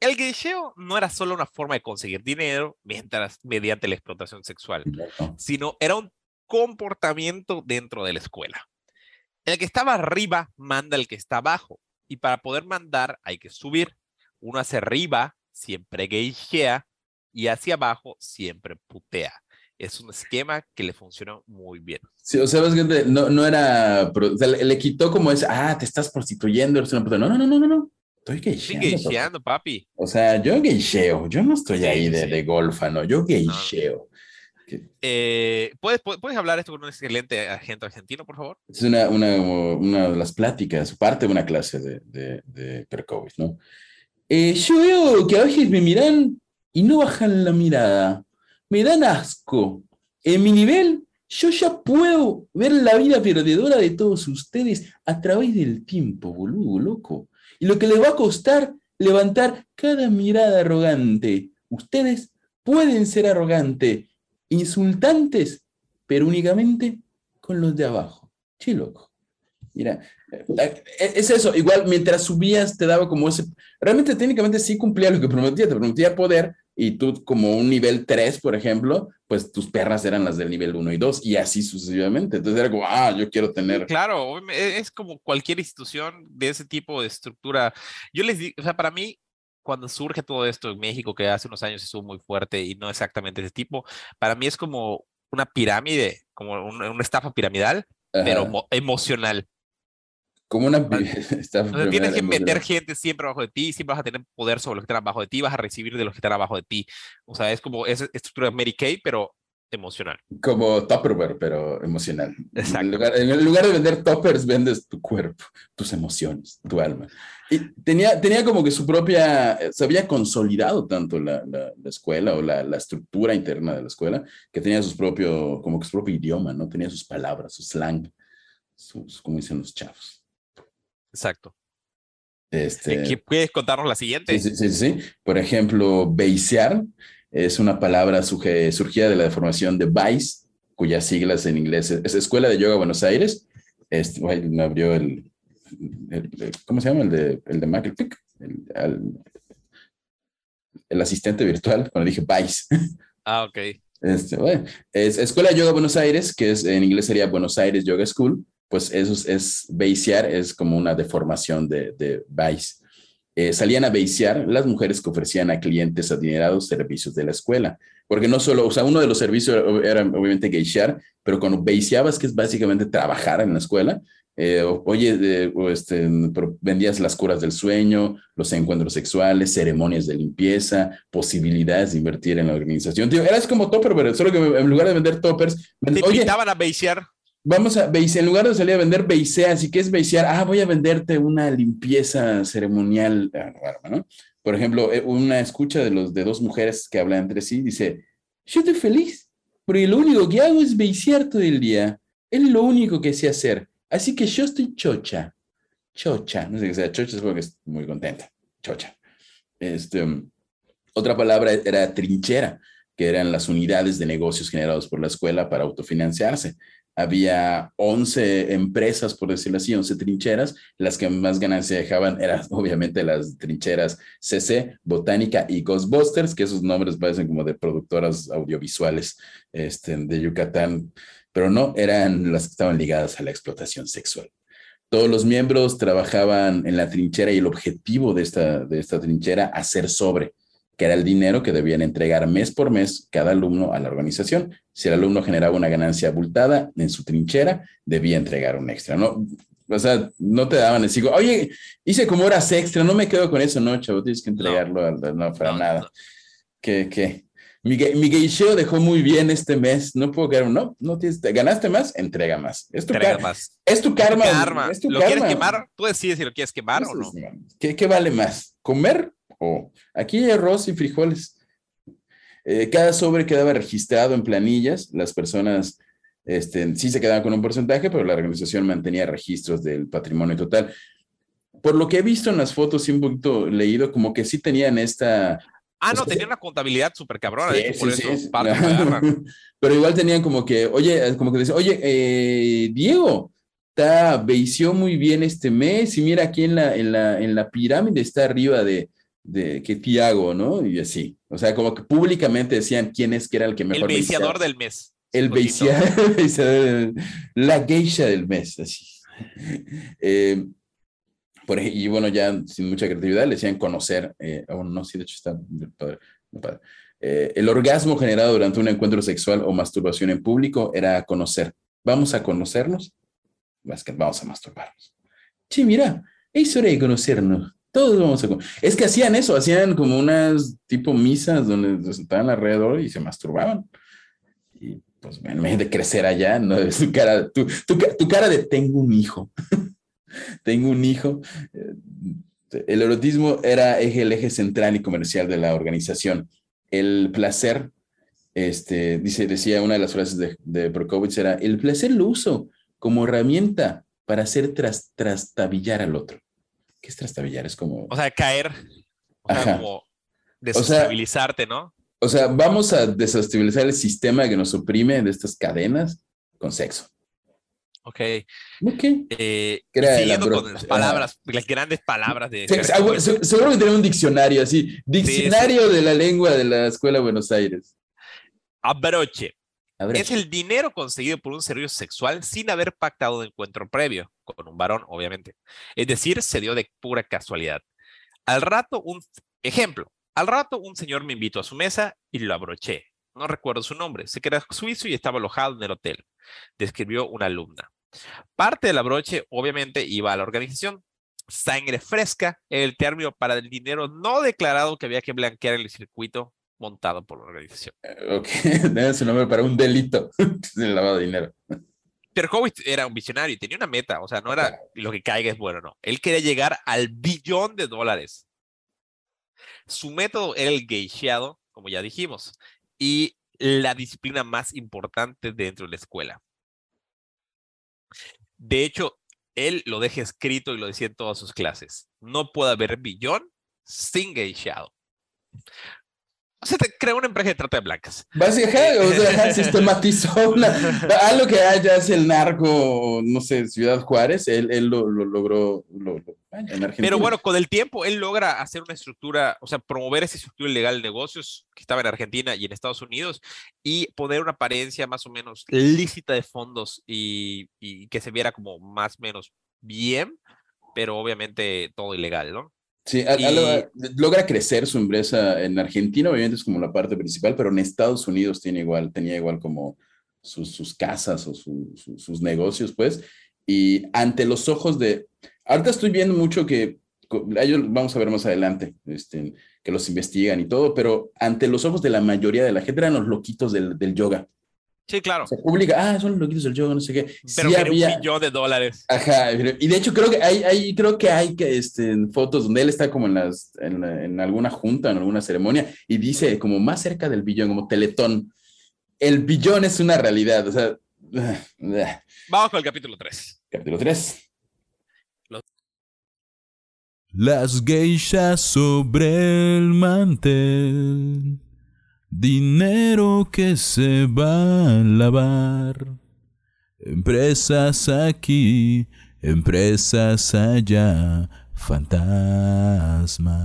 El geisheo no era solo una forma de conseguir dinero mientras, mediante la explotación sexual, sino era un comportamiento dentro de la escuela. El que estaba arriba manda al que está abajo, y para poder mandar hay que subir. Uno hacia arriba siempre geishea y hacia abajo siempre putea. Es un esquema que le funciona muy bien. Sí, o sea, no, no era, o sea, le, quitó como ese, ah, te estás prostituyendo, eres una puta. No, no, no, no, no. Estoy geisheando. Estoy geisheando, papi. O sea, yo geisheo, yo no estoy ahí de, de golfa, no, yo geisheo. No. Eh, ¿puedes, ¿puedes, hablar esto con un excelente agente argentino, por favor? Es una, una, una de las pláticas, parte de una clase de, de, de Perkovic, ¿no? Eh, yo veo que a veces me miran y no bajan la mirada. Me dan asco. En mi nivel, yo ya puedo ver la vida perdedora de todos ustedes a través del tiempo, boludo, loco. Y lo que les va a costar levantar cada mirada arrogante. Ustedes pueden ser arrogantes, insultantes, pero únicamente con los de abajo. Che, loco. Mira, eh, es eso, igual mientras subías te daba como ese, realmente técnicamente sí cumplía lo que prometía, te prometía poder y tú como un nivel 3, por ejemplo, pues tus perras eran las del nivel 1 y 2 y así sucesivamente. Entonces era como, ah, yo quiero tener... Claro, es como cualquier institución de ese tipo de estructura. Yo les digo, o sea, para mí, cuando surge todo esto en México, que hace unos años estuvo muy fuerte y no exactamente ese tipo, para mí es como una pirámide, como una, una estafa piramidal, Ajá. pero emocional como una... Entonces, <laughs> tienes que meter gente siempre abajo de ti, siempre vas a tener poder sobre los que están abajo de ti, vas a recibir de los que están abajo de ti. O sea, es como esa estructura Mary Kay, pero emocional. Como Tupperware, pero emocional. Exacto. En lugar, en lugar, de vender toppers, vendes tu cuerpo, tus emociones, tu alma. Y tenía, tenía como que su propia, se había consolidado tanto la, la, la escuela o la, la, estructura interna de la escuela, que tenía sus propio, como que su propio idioma, ¿no? Tenía sus palabras, su slang, sus, como dicen los chavos. Exacto. Este, ¿Puedes contarnos la siguiente? Sí, sí, sí. sí. Por ejemplo, beisear es una palabra surgida de la deformación de Vice, cuyas siglas en inglés es Escuela de Yoga Buenos Aires. Este, me abrió el, el, el, ¿cómo se llama? El de, el de Mac, el, el, asistente virtual, cuando dije Vice. <laughs> Ah, ok. Este, bueno, es Escuela de Yoga Buenos Aires, que es, en inglés sería Buenos Aires Yoga School pues eso es, es es como una deformación de, de Vice. Eh, salían a beisear las mujeres que ofrecían a clientes adinerados servicios de la escuela. Porque no solo, o sea, uno de los servicios era obviamente geishear, pero cuando beiseabas, que es básicamente trabajar en la escuela, eh, oye, eh, o este, vendías las curas del sueño, los encuentros sexuales, ceremonias de limpieza, posibilidades de invertir en la organización. Tío, eras como topper, pero solo que en lugar de vender toppers, te oye, invitaban a beisear vamos a beisear, en lugar de salir a vender beisear, así que es beisear, ah, voy a venderte una limpieza ceremonial, ¿no? Por ejemplo, eh, una escucha de, los, de dos mujeres que hablan entre sí, dice, yo estoy feliz, porque lo único que hago es beisear todo el día, es lo único que sé hacer, así que yo estoy chocha, chocha, no sé qué sea, chocha es porque estoy muy contenta, chocha. Este, otra palabra era trinchera, que eran las unidades de negocios generados por la escuela para autofinanciarse había 11 empresas, por decirlo así, 11 trincheras. Las que más ganancia dejaban eran <laughs> obviamente las trincheras CC, Botánica y Ghostbusters, que esos nombres parecen como de productoras audiovisuales este, de Yucatán, pero no, eran las que estaban ligadas a la explotación sexual. Todos los miembros trabajaban en la trinchera y el objetivo de esta, de esta trinchera, hacer sobre, que era el dinero que debían entregar mes por mes cada alumno a la organización. Si el alumno generaba una ganancia abultada en su trinchera, debía entregar un extra. ¿no? O sea, no te daban el oye, hice como horas extra, no me quedo con eso, no, chavo, tienes que entregarlo, no, no para nada. ¿Qué, qué? Mi, mi dejó muy bien este mes. No puedo quedar, no, no tienes, ganaste más, entrega más. Es tu, karma. Es tu karma. Es tu ¿Lo quieres quemar? Tú decides si lo quieres quemar o no. ¿Qué, ¿Qué, vale más? ¿Comer o aquí hay arroz y frijoles? Eh, cada sobre quedaba registrado en planillas. Las personas este, sí se quedaban con un porcentaje, pero la organización mantenía registros del patrimonio total. Por lo que he visto en las fotos y un poquito leído, como que sí tenían esta Ah, no, tenían una contabilidad súper cabrona. Pero igual tenían como que, oye, como que decían, oye, eh, Diego, está, veició muy bien este mes y mira aquí en la, en la, en la pirámide está arriba de, de que Tiago, ¿no? Y así. O sea, como que públicamente decían quién es que era el que mejor. El veiciador del mes. El veiciador, <laughs> la geisha del mes, así. <laughs> Eh, y bueno, ya sin mucha creatividad, le decían conocer, eh, no, sí, de hecho está padre, padre. Eh, el orgasmo generado durante un encuentro sexual o masturbación en público era conocer. Vamos a conocernos, vamos a masturbarnos. Sí, mira, es hora de conocernos. Todos vamos a Es que hacían eso, hacían como unas tipo misas donde se sentaban alrededor y se masturbaban. Y pues, en vez de crecer allá, ¿no? <laughs> tu, cara, tu, tu cara de tengo un hijo. <laughs> tengo un hijo. El erotismo era el eje central y comercial de la organización. El placer, este, dice, decía una de las frases de, de era, el placer lo uso como herramienta para hacer tras, trastabillar al otro. ¿Qué es trastabillar? Es como... O sea, caer. O sea, como desestabilizarte, ¿no? O sea, vamos a desestabilizar el sistema que nos oprime de estas cadenas con sexo. Ok. Eh, siguiendo con las palabras, las grandes palabras de. seguro que tiene un diccionario así. Diccionario de la lengua de la Escuela de Buenos Aires. Abroche. Es el dinero conseguido por un servicio sexual sin haber pactado un encuentro previo, con un varón, obviamente. Es decir, se dio de pura casualidad. Al rato, un ejemplo. Al rato, un señor me invitó a su mesa y lo abroché. No recuerdo su nombre. Se quedó suizo y estaba alojado en el hotel. Describió una alumna. Parte del abroche, obviamente, iba a la organización. Sangre fresca, el término para el dinero no declarado que había que blanquear el circuito montado por la organización. Eh, ok, <laughs> debe su nombre para un delito de lavado de dinero. Terkowitz era un visionario y tenía una meta, o sea, no era lo que caiga es bueno, no. Él quería llegar al billón de dólares. Su método era el geisheado, como ya dijimos, y la disciplina más importante dentro de la escuela. De hecho, él lo deja escrito y lo decía en todas sus clases. No puede haber billón sin geishado. O sea, te crea una empresa de trata de blancas. Básicamente, o sea, <laughs> sistematizó algo que haya hace el narco, no sé, Ciudad Juárez, él, él lo, logró en Argentina. Pero bueno, con el tiempo él logra hacer una estructura, o sea, promover esa estructura legal de negocios que estaba en Argentina y en Estados Unidos y poner una apariencia más o menos lícita de fondos y, y que se viera como más o menos bien, pero obviamente todo ilegal, ¿no? Sí, logra crecer su empresa en Argentina, obviamente es como la parte principal, pero en Estados Unidos tiene igual, tenía igual como sus, sus casas o sus negocios, pues, y ante los ojos de, ahorita estoy viendo mucho que, ellos vamos a ver más adelante, este, que los investigan y todo, pero ante los ojos de la mayoría de la gente eran los loquitos del, del yoga. Sí, claro. Se publica, ah, son los loquitos del yoga, no sé qué. Pero sí había... un millón de dólares. Ajá, y de hecho creo que hay, hay creo que hay que, este, fotos donde él está como en, las, en, en, alguna junta, en alguna ceremonia, y dice como más cerca del billón, como teletón. El billón es una realidad, o sea... <sighs> Vamos con el capítulo 3. Capítulo 3. Las geishas sobre el mantel Dinero que se va a lavar. Empresas aquí, empresas allá, fantasmas.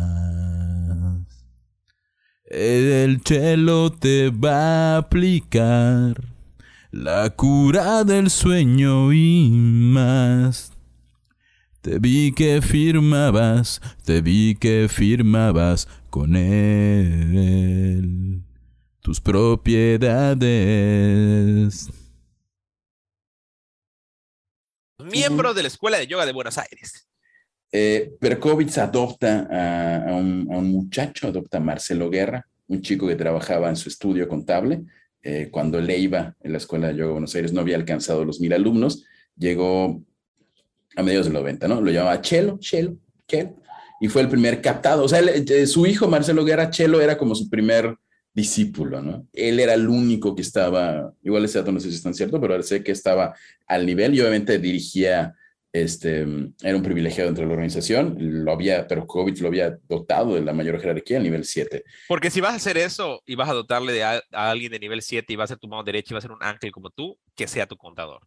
El chelo te va a aplicar la cura del sueño y más. Te vi que firmabas, te vi que firmabas con él tus propiedades. Miembro de la Escuela de Yoga de Buenos Aires. Eh, Perkovitz adopta a, a un, a un muchacho, adopta a Marcelo Guerra, un chico que trabajaba en su estudio contable. Eh, cuando le iba en la Escuela de Yoga de Buenos Aires no había alcanzado los mil alumnos, llegó a mediados del 90, ¿no? Lo llamaba Chelo, Chelo, Chelo, y fue el primer captado. O sea, él, eh, su hijo Marcelo Guerra, Chelo, era como su primer discípulo, ¿no? Él era el único que estaba, igual ese dato no sé si es tan cierto, pero sé que estaba al nivel y obviamente dirigía, este, era un privilegiado dentro de la organización, lo había, pero COVID lo había dotado de la mayor jerarquía al nivel 7. Porque si vas a hacer eso y vas a dotarle de a, a alguien de nivel 7 y va a ser tu mano derecha y va a ser un ángel como tú, que sea tu contador.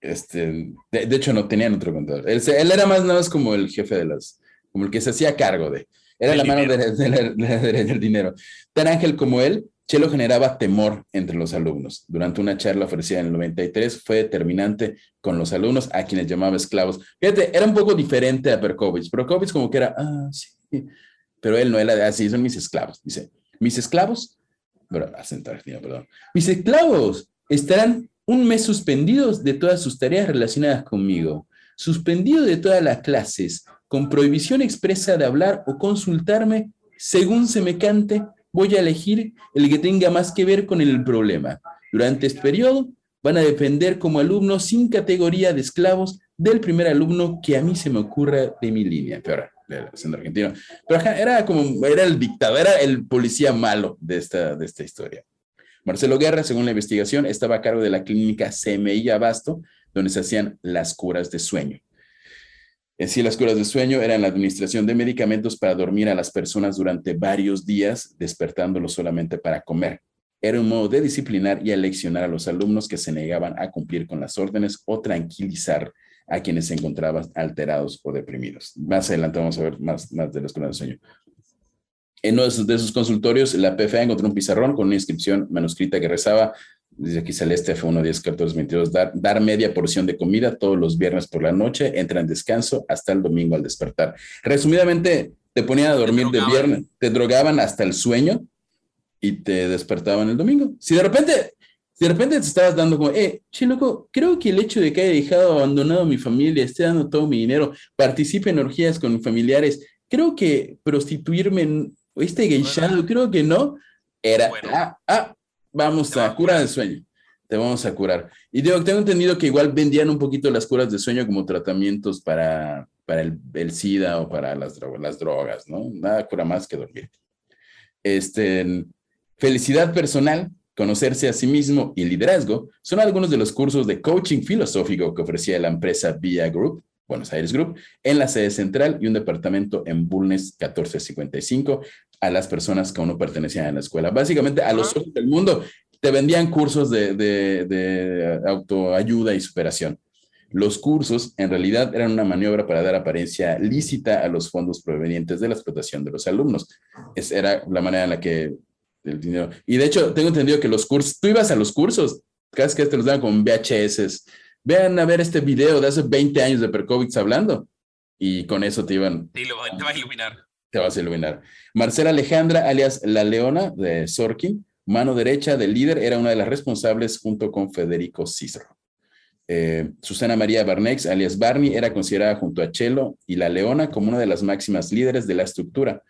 Este, de, de hecho, no tenían otro contador. Él era más nada más como el jefe de las, como el que se hacía cargo de. Era la mano derecha de de del dinero. Tan ángel como él, Chelo generaba temor entre los alumnos. Durante una charla ofrecida en el 93, fue determinante con los alumnos a quienes llamaba esclavos. Fíjate, era un poco diferente a Perkovich. Perkovich como que era, ah, sí. Pero él no era de así, son mis esclavos. Dice, mis esclavos, pero perdón. Mis esclavos estarán un mes suspendidos de todas sus tareas relacionadas conmigo, suspendidos de todas las clases, con prohibición expresa de hablar o consultarme, según se me cante, voy a elegir el que tenga más que ver con el problema. Durante este periodo van a depender como alumnos sin categoría de esclavos del primer alumno que a mí se me ocurra de mi línea. Acento argentino. Pero era como, era el dictador, era el policía malo de esta, de esta historia. Marcelo Guerra, según la investigación, estaba a cargo de la clínica CMI Abasto, donde se hacían las curas de sueño. En sí, las curas de sueño eran la administración de medicamentos para dormir a las personas durante varios días, despertándolos solamente para comer. Era un modo de disciplinar y aleccionar a los alumnos que se negaban a cumplir con las órdenes o tranquilizar a quienes se encontraban alterados o deprimidos. Más adelante vamos a ver más, más de las curas de sueño. En uno de sus, de consultorios, la PFA encontró un pizarrón con una inscripción manuscrita que rezaba, dice aquí Celeste F1 10 14 22, dar, dar media porción de comida todos los viernes por la noche, entra en descanso hasta el domingo al despertar. Resumidamente, te ponían a dormir de viernes, te drogaban hasta el sueño y te despertaban el domingo. Si de repente, si de repente te estabas dando como, eh, che, loco, creo que el hecho de que haya dejado abandonado a mi familia, esté dando todo mi dinero, participe en orgías con familiares, creo que prostituirme, este geishado, creo que no, era, Bueno. ah, ah, vamos a a curar el sueño, te vamos a curar. Y digo, tengo entendido que igual vendían un poquito las curas de sueño como tratamientos para, para el, el SIDA o para las, las drogas, ¿no? Nada cura más que dormir. Este, felicidad personal, conocerse a sí mismo y liderazgo son algunos de los cursos de coaching filosófico que ofrecía la empresa Via Group, Buenos Aires Group, en la sede central y un departamento en Bulnes 1455 a las personas que aún no pertenecían a la escuela. Básicamente, a los ojos del mundo te vendían cursos de, de, de autoayuda y superación. Los cursos en realidad eran una maniobra para dar apariencia lícita a los fondos provenientes de la explotación de los alumnos. Esa era la manera en la que el dinero. Y de hecho, tengo entendido que los cursos, tú ibas a los cursos, casi que te los daban con VHS. Vean a ver este video de hace 20 años de Perkovitz hablando. Y con eso te iban, Y lo, te va a iluminar. te vas a iluminar. Marcela Alejandra, alias La Leona de Sorkin, mano derecha del líder, era una de las responsables junto con Federico Cicero. Eh, Susana María Barnex, alias Barney, era considerada junto a Chelo y La Leona como una de las máximas líderes de la estructura.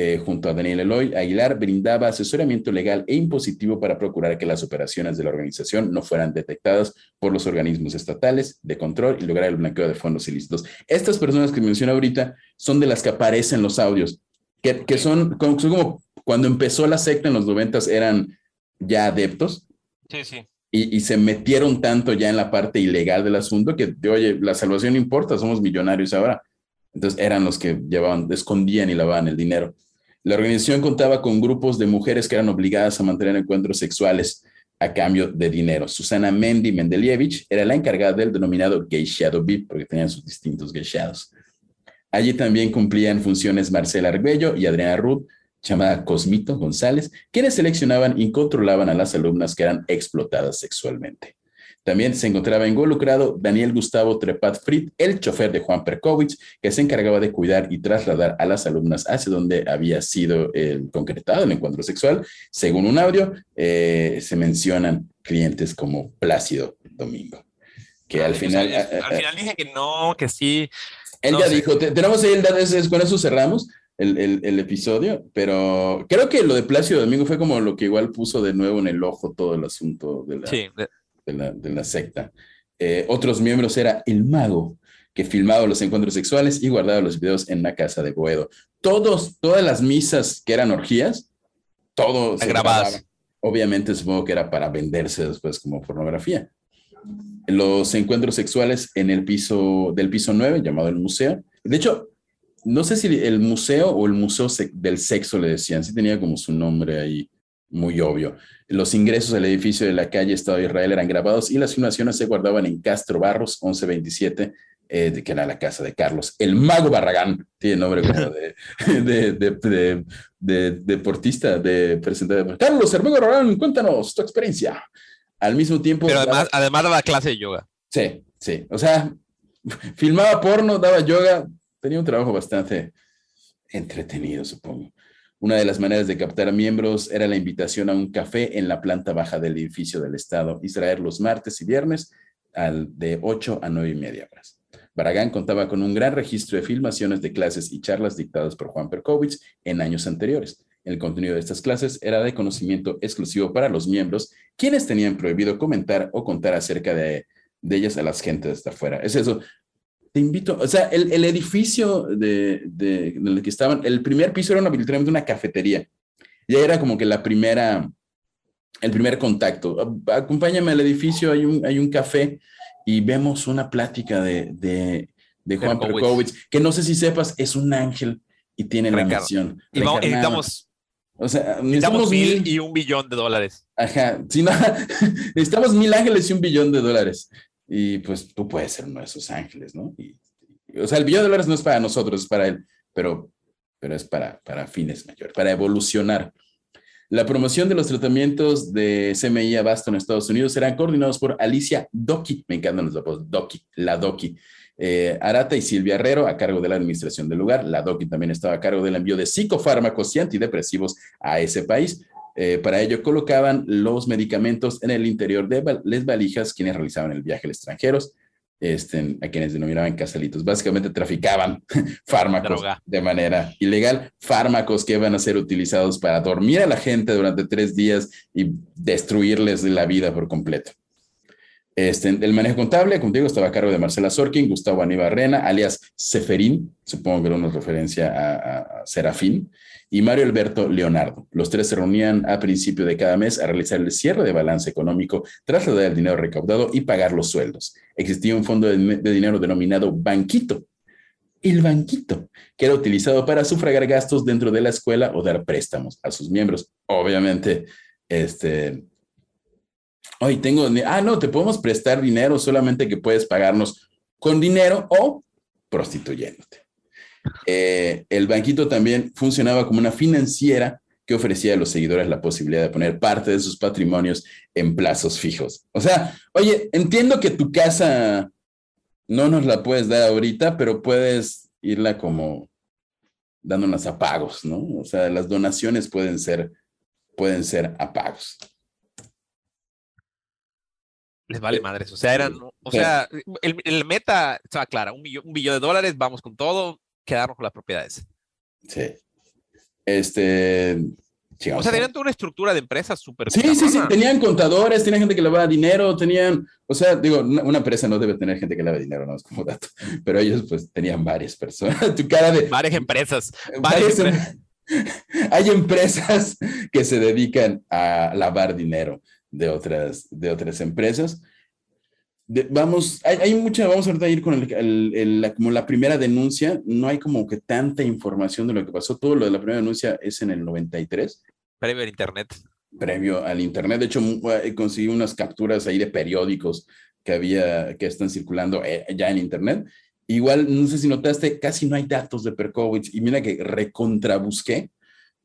Eh, junto a Daniel Eloy, Aguilar brindaba asesoramiento legal e impositivo para procurar que las operaciones de la organización no fueran detectadas por los organismos estatales de control y lograr el blanqueo de fondos ilícitos. Estas personas que menciono ahorita son de las que aparecen en los audios, que, que son, como- son como cuando empezó la secta en los noventas eran ya adeptos Sí, sí. y, y se metieron tanto ya en la parte ilegal del asunto que, oye, la salvación no importa, somos millonarios ahora. Entonces eran los que llevaban, escondían y lavaban el dinero. La organización contaba con grupos de mujeres que eran obligadas a mantener encuentros sexuales a cambio de dinero. Susana Mendy Mendelievich era la encargada del denominado geishado VIP, porque tenían sus distintos geishados. Allí también cumplían funciones Marcela Arguello y Adriana Ruth, llamada Cosmito González, quienes seleccionaban y controlaban a las alumnas que eran explotadas sexualmente. También se encontraba involucrado Daniel Gustavo Trepat Frit, el chofer de Juan Perkovich, que se encargaba de cuidar y trasladar a las alumnas hacia donde había sido concretado el encuentro sexual. Según un audio, eh, se mencionan clientes como Plácido Domingo, que al final... al final dije que no, que sí. Él ya dijo, tenemos ahí el dato, con eso cerramos el, episodio, pero creo que lo de Plácido Domingo fue como lo que igual puso de nuevo en el ojo todo el asunto de la, de... la, secta. Eh, otros miembros era el mago, que filmaba los encuentros sexuales y guardaba los videos en la casa de Boedo. Todos, todas las misas que eran orgías, todo grabadas. Obviamente supongo que era para venderse después como pornografía. Los encuentros sexuales en el piso del piso 9, llamado el museo. De hecho, no sé si el museo o el museo del sexo le decían, sí tenía como su nombre ahí muy obvio. Los ingresos al edificio de la calle Estado de Israel eran grabados y las filmaciones se guardaban en Castro Barros 1127, eh, que era la casa de Carlos, el mago Barragán, tiene nombre como de, <laughs> de, deportista, de presentador. Carlos, el mago Barragán, cuéntanos tu experiencia. Al mismo tiempo... Pero además, además daba clase de yoga. Sí, sí. O sea, <laughs> filmaba porno, daba yoga, tenía un trabajo bastante entretenido, supongo. Una de las maneras de captar miembros era la invitación a un café en la planta baja del edificio del Estado, Israel los martes y viernes al de 8 a 9 y media horas. Baragán contaba con un gran registro de filmaciones de clases y charlas dictadas por Juan Perkovich en años anteriores. El contenido de estas clases era de conocimiento exclusivo para los miembros, quienes tenían prohibido comentar o contar acerca de, de ellas a las gentes de afuera. Es eso, te invito, o sea, el, el edificio de, de, el que estaban, el primer piso era una, literalmente una cafetería. Ya era como que la primera, el primer contacto. Acompáñame al edificio, hay un, hay un café y vemos una plática de, de, de Juan Perkovich, que no sé si sepas, es un ángel y tiene la misión. Y necesitamos, o sea, necesitamos mil y un billón de dólares. Ajá, si no, <laughs> necesitamos mil ángeles y un billón de dólares. Y pues tú puedes ser uno de esos ángeles, ¿no? O sea, el billón de dólares no es para nosotros, es para él, pero, pero es para, para fines mayores, para evolucionar. La promoción de los tratamientos de CMI Abasto en Estados Unidos serán coordinados por Alicia Doki, me encantan los apodos, Doki, la Doki, eh, Arata y Silvia Herrero a cargo de la administración del lugar. La Doki también estaba a cargo del envío de psicofármacos y antidepresivos a ese país. Eh, para ello colocaban los medicamentos en el interior de las valijas quienes realizaban el viaje al extranjero, este, a quienes denominaban casalitos. Básicamente traficaban <laughs> fármacos de manera ilegal, fármacos que iban a ser utilizados para dormir a la gente durante tres días y destruirles la vida por completo. Este, el manejo contable, contigo, estaba a cargo de Marcela Sorkin, Gustavo Aníbal Rena, alias Seferín, supongo que era una referencia a, a Serafín, y Mario Alberto Leonardo. Los tres se reunían a principio de cada mes a realizar el cierre de balance económico, trasladar el dinero recaudado y pagar los sueldos. Existía un fondo de, dinero denominado Banquito, el banquito, que era utilizado para sufragar gastos dentro de la escuela o dar préstamos a sus miembros. Obviamente, este, hoy tengo, ah, no, te podemos prestar dinero, solamente que puedes pagarnos con dinero o prostituyéndote. Eh, el banquito también funcionaba como una financiera que ofrecía a los seguidores la posibilidad de poner parte de sus patrimonios en plazos fijos. O sea, oye, entiendo que tu casa no nos la puedes dar ahorita, pero puedes irla como dándonos a pagos, ¿no? O sea, las donaciones pueden ser, pueden ser a pagos. Les vale madres. O sea, eran, o sea, el, meta estaba clara, un un billón de dólares, vamos con todo, quedarnos con las propiedades. Sí. Este. o sea, tenían toda una estructura de empresas súper. Sí, sí, sí. Tenían contadores, tenían gente que lavaba dinero, tenían. O sea, digo, una, empresa no debe tener gente que lave dinero, no es como dato. <laughs> Pero ellos, pues, tenían varias personas. <laughs> tu cara de. Varias empresas. Varias em- <laughs> Hay empresas que se dedican a lavar dinero de otras, de otras empresas vamos, hay, hay, mucha, vamos a ir con el, la, como la primera denuncia, no hay como que tanta información de lo que pasó, todo lo de la primera denuncia es en el 93. Previo al Internet. Previo al Internet, de hecho eh, conseguí unas capturas ahí de periódicos que había, que están circulando eh, ya en Internet. Igual, no sé si notaste, casi no hay datos de Perkowitz y mira que recontrabusqué,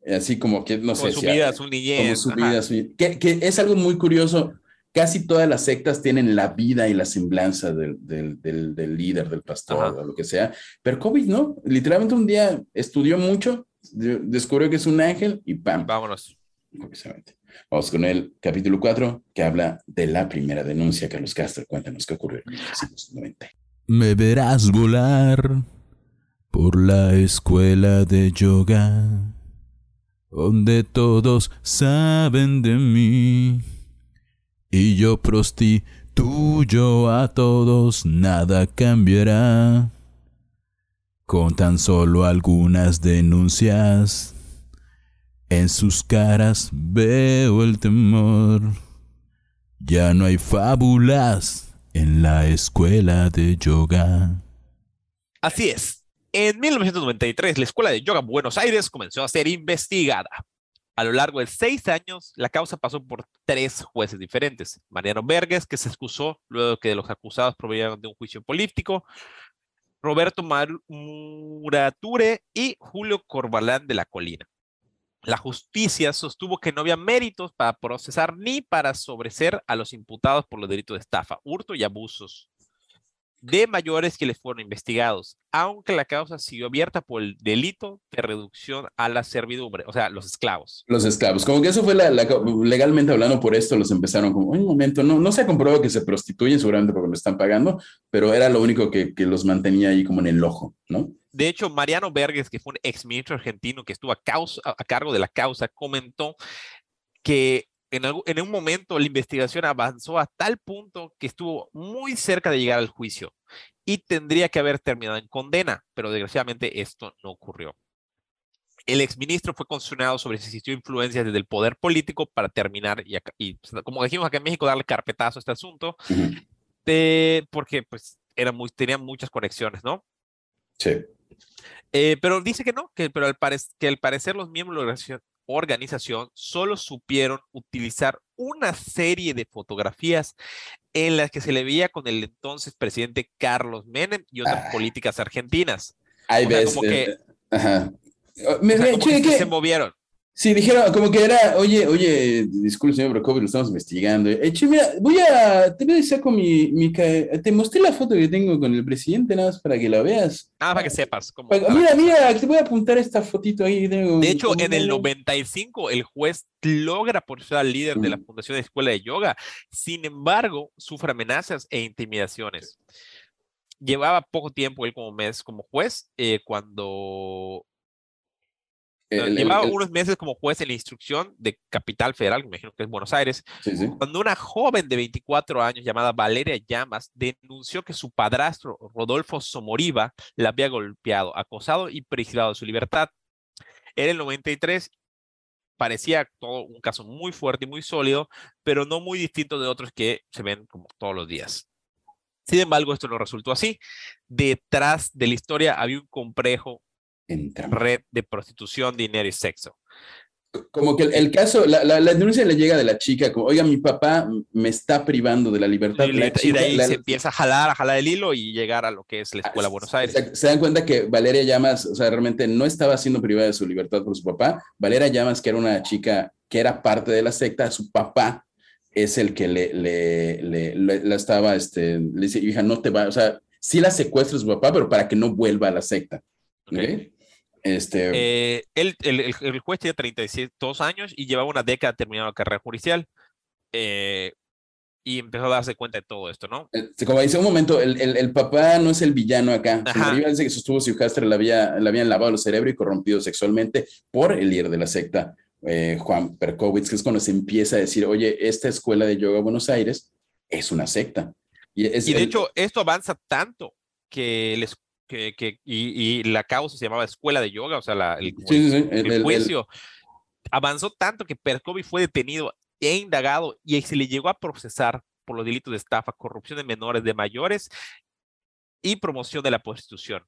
así como que, no sé. Su vida, su niñez. Como su vida, su, que, que es algo muy curioso casi todas las sectas tienen la vida y la semblanza del, del, del, líder, del pastor, o lo que sea. Pero COVID no, literalmente un día estudió mucho, descubrió que es un ángel y ¡pam! Vámonos. Vamos con el capítulo 4, que habla de la primera denuncia. Carlos Castro, cuéntanos qué ocurrió en 1990. Me verás volar por la escuela de yoga, donde todos saben de mí. Y yo prostituyo a todos, nada cambiará. Con tan solo algunas denuncias, en sus caras veo el temor. Ya no hay fábulas en la escuela de yoga. Así es, en 1993, la Escuela de Yoga Buenos Aires comenzó a ser investigada. A lo largo de seis años, la causa pasó por tres jueces diferentes. Mariano Verges, que se excusó luego que los acusados provenían de un juicio político. Roberto Murature y Julio Corbalán de la Colina. La justicia sostuvo que no había méritos para procesar ni para sobreser a los imputados por los delitos de estafa, hurto y abusos de mayores que les fueron investigados, aunque la causa siguió abierta por el delito de reducción a la servidumbre, o sea, los esclavos. Los esclavos, como que eso fue legalmente hablando por esto, los empezaron como, un momento, no, no se ha comprobado que se prostituyen seguramente porque lo están pagando, pero era lo único que, que los mantenía ahí como en el ojo, ¿no? De hecho, Mariano Verges, que fue un ex ministro argentino que estuvo a, causa, a cargo de la causa, comentó que en, un momento la investigación avanzó a tal punto que estuvo muy cerca de llegar al juicio y tendría que haber terminado en condena, pero desgraciadamente esto no ocurrió. El exministro fue constitucionado sobre si existió influencia desde el poder político para terminar y, pues, como dijimos acá en México, darle carpetazo a este asunto, porque pues era muy, tenían muchas conexiones, ¿no? Sí. Eh, pero dice que no, que, pero al, que al parecer los miembros de la organización solo supieron utilizar una serie de fotografías en las que se le veía con el entonces presidente Carlos Menem y otras ah. políticas argentinas. Hay veces. que, ajá. se movieron. Sí, dijeron como que era, oye, oye, disculpe, señor Brocovi, lo estamos investigando. Eh, che, mira, voy a, te voy a saco mi, mi, te mostré la foto que tengo con el presidente, nada más para que la veas. Ah, para que sepas. Cómo, mira, mira, te voy a apuntar esta fotito ahí. de hecho, en el 95, el juez logra por ser líder de la Fundación de Escuela de Yoga. Sin embargo, sufre amenazas e intimidaciones. Llevaba poco tiempo él como mes como juez eh, cuando Llevaba unos meses como juez en la instrucción de Capital Federal, me imagino que es Buenos Aires, cuando una joven de 24 años llamada Valeria Llamas denunció que su padrastro, Rodolfo Somoriva, la había golpeado, acosado y privado de su libertad. Era el 93 parecía todo un caso muy fuerte y muy sólido, pero no muy distinto de otros que se ven como todos los días. Sin embargo, esto no resultó así. Detrás de la historia había un complejo red de prostitución, dinero y sexo. Como que el, caso, la, la, denuncia le llega de la chica, como, oiga, mi papá me está privando de la libertad. Y, de ahí se empieza a jalar, a jalar el hilo y llegar a lo que es la Escuela Buenos Aires. Se, dan cuenta que Valeria Llamas, o sea, realmente no estaba siendo privada de su libertad por su papá. Valeria Llamas, que era una chica que era parte de la secta, su papá es el que le, le, le, la estaba, este, le dice, hija, no te va, o sea, sí la secuestra su papá, pero para que no vuelva a la secta. Okay. Este... Eh, él, el, el, juez tiene 32 años y llevaba una década terminando la carrera judicial. Eh, y empezó a darse cuenta de todo esto, ¿no? Este, como dice un momento, el, el, el papá no es el villano acá. Dice que sostuvo si Castro le, había, le habían lavado el cerebro y corrompido sexualmente por el líder de la secta, eh, Juan Perkowitz, que es cuando se empieza a decir, oye, esta escuela de yoga Buenos Aires es una secta. Y, y de hecho, esto avanza tanto que les que, y, la causa se llamaba Escuela de Yoga, o sea, el, juicio avanzó tanto que Perkovi fue detenido e indagado y se le llegó a procesar por los delitos de estafa, corrupción de menores, de mayores y promoción de la prostitución.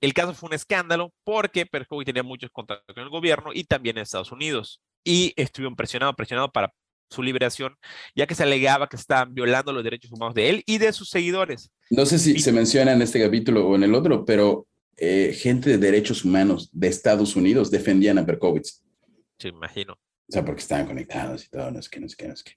El caso fue un escándalo porque Perkovi tenía muchos contactos con el gobierno y también en Estados Unidos. Y estuvieron presionado, presionado para su liberación, ya que se alegaba que estaban violando los derechos humanos de él y de sus seguidores. No sé si se menciona en este capítulo o en el otro, pero eh, gente de derechos humanos de Estados Unidos defendían a Berkowitz. Sí, imagino. O sea, porque estaban conectados y todo, no es que, no es que, no es que.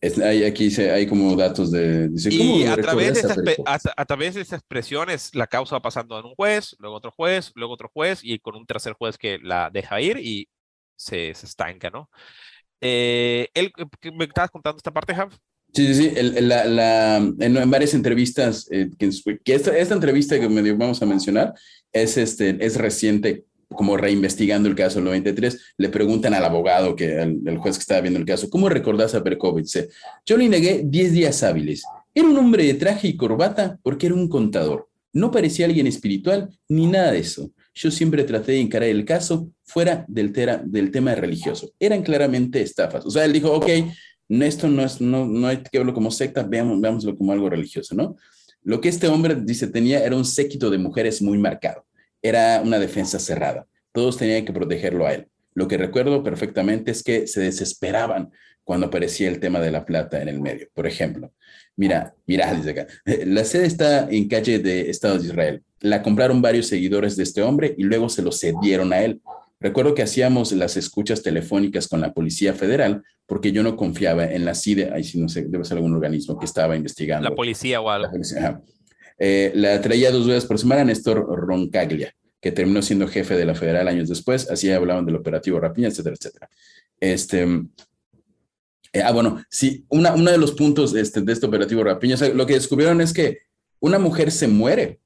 Es- hay, aquí dice, hay como datos de... Dice, ¿cómo Y a través, de esas, a, a través de esas presiones, la causa va pasando en un juez, luego otro juez, luego otro juez, y con un tercer juez que la deja ir y se, se estanca, ¿no? Eh, él, ¿qué ¿Me estabas contando esta parte, Jav? Sí, sí, sí. el- la, la- en, en varias entrevistas, eh, que, que esta, esta entrevista que medio vamos a mencionar es, este, es reciente, como reinvestigando el caso del 93. Le preguntan al abogado, que al, el juez que estaba viendo el caso, ¿cómo recordás a Perkovic? Yo le negué 10 días hábiles. Era un hombre de traje y corbata porque era un contador. No parecía alguien espiritual ni nada de eso. Yo siempre traté de encarar el caso fuera del, tema religioso. Eran claramente estafas. O sea, él dijo, ok, esto no, es, no, no hay que verlo como secta, veamos, veámoslo como algo religioso, ¿no? Lo que este hombre dice tenía era un séquito de mujeres muy marcado. Era una defensa cerrada. Todos tenían que protegerlo a él. Lo que recuerdo perfectamente es que se desesperaban cuando aparecía el tema de la plata en el medio. Por ejemplo, mira, mira, <laughs> dice acá, la sede está en calle de Estado de Israel. La compraron varios seguidores de este hombre y luego se lo cedieron a él. Recuerdo que hacíamos las escuchas telefónicas con la Policía Federal porque yo no confiaba en la CIDE, ahí sí no sé, debe ser algún organismo que estaba investigando. La policía o La algo. policía. Eh, la traía dos veces por semana Néstor Roncaglia, que terminó siendo jefe de la federal años después, así hablaban del operativo Rapiña, etcétera, etcétera. Este, eh, ah, bueno, sí, una, uno de los puntos este, de este operativo Rapiña, o sea, lo que descubrieron es que una mujer se muere,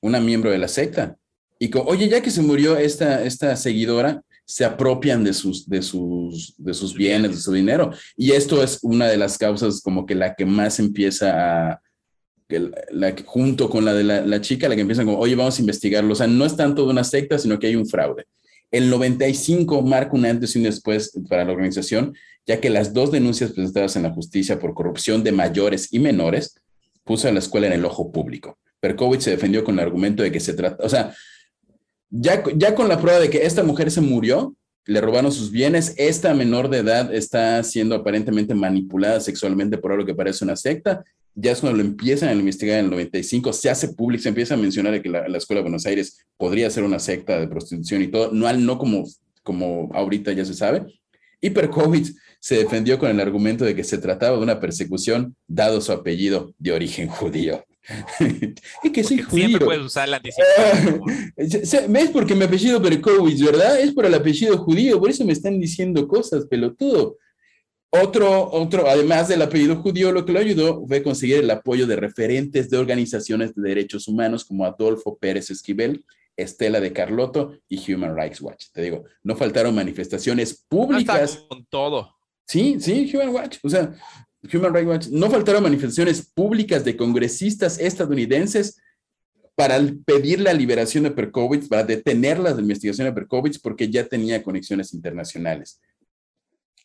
una miembro de la secta, y co- oye, ya que se murió esta, esta seguidora, se apropian de sus, de, sus, de sus bienes, de su dinero. Y esto es una de las causas como que la que más empieza a, junto con la de la, chica, la que empiezan como, oye, vamos a investigarlo. O sea, no es tanto de una secta, sino que hay un fraude. El 95 marca un antes y un después para la organización, ya que las dos denuncias presentadas en la justicia por corrupción de mayores y menores puso a la escuela en el ojo público. Perkovic se defendió con el argumento de que se trata, o sea, ya, ya con la prueba de que esta mujer se murió, le robaron sus bienes, esta menor de edad está siendo aparentemente manipulada sexualmente por algo que parece una secta, ya es cuando lo empiezan a investigar en el 95, se hace público, se empieza a mencionar que la, la Escuela de Buenos Aires podría ser una secta de prostitución y todo, no, no como, como ahorita ya se sabe. Y Perkovic se defendió con el argumento de que se trataba de una persecución dado su apellido de origen judío. <laughs> es que soy Porque judío. Siempre puedes usar. Se- se- ¿Ves porque mi apellido Perkovic, verdad? Es por el apellido judío, por eso me están diciendo cosas, pelotudo. Otro, otro, además del apellido judío, lo que lo ayudó fue conseguir el apoyo de referentes de organizaciones de derechos humanos como Adolfo Pérez Esquivel, Estela de Carlotto y Human Rights Watch. Te digo, no faltaron manifestaciones públicas. con todo. Sí, sí, Human Watch. O sea, Human Rights Watch. No faltaron manifestaciones públicas de congresistas estadounidenses para pedir la liberación de Perkovic, para detener la investigación de Perkovic, porque ya tenía conexiones internacionales.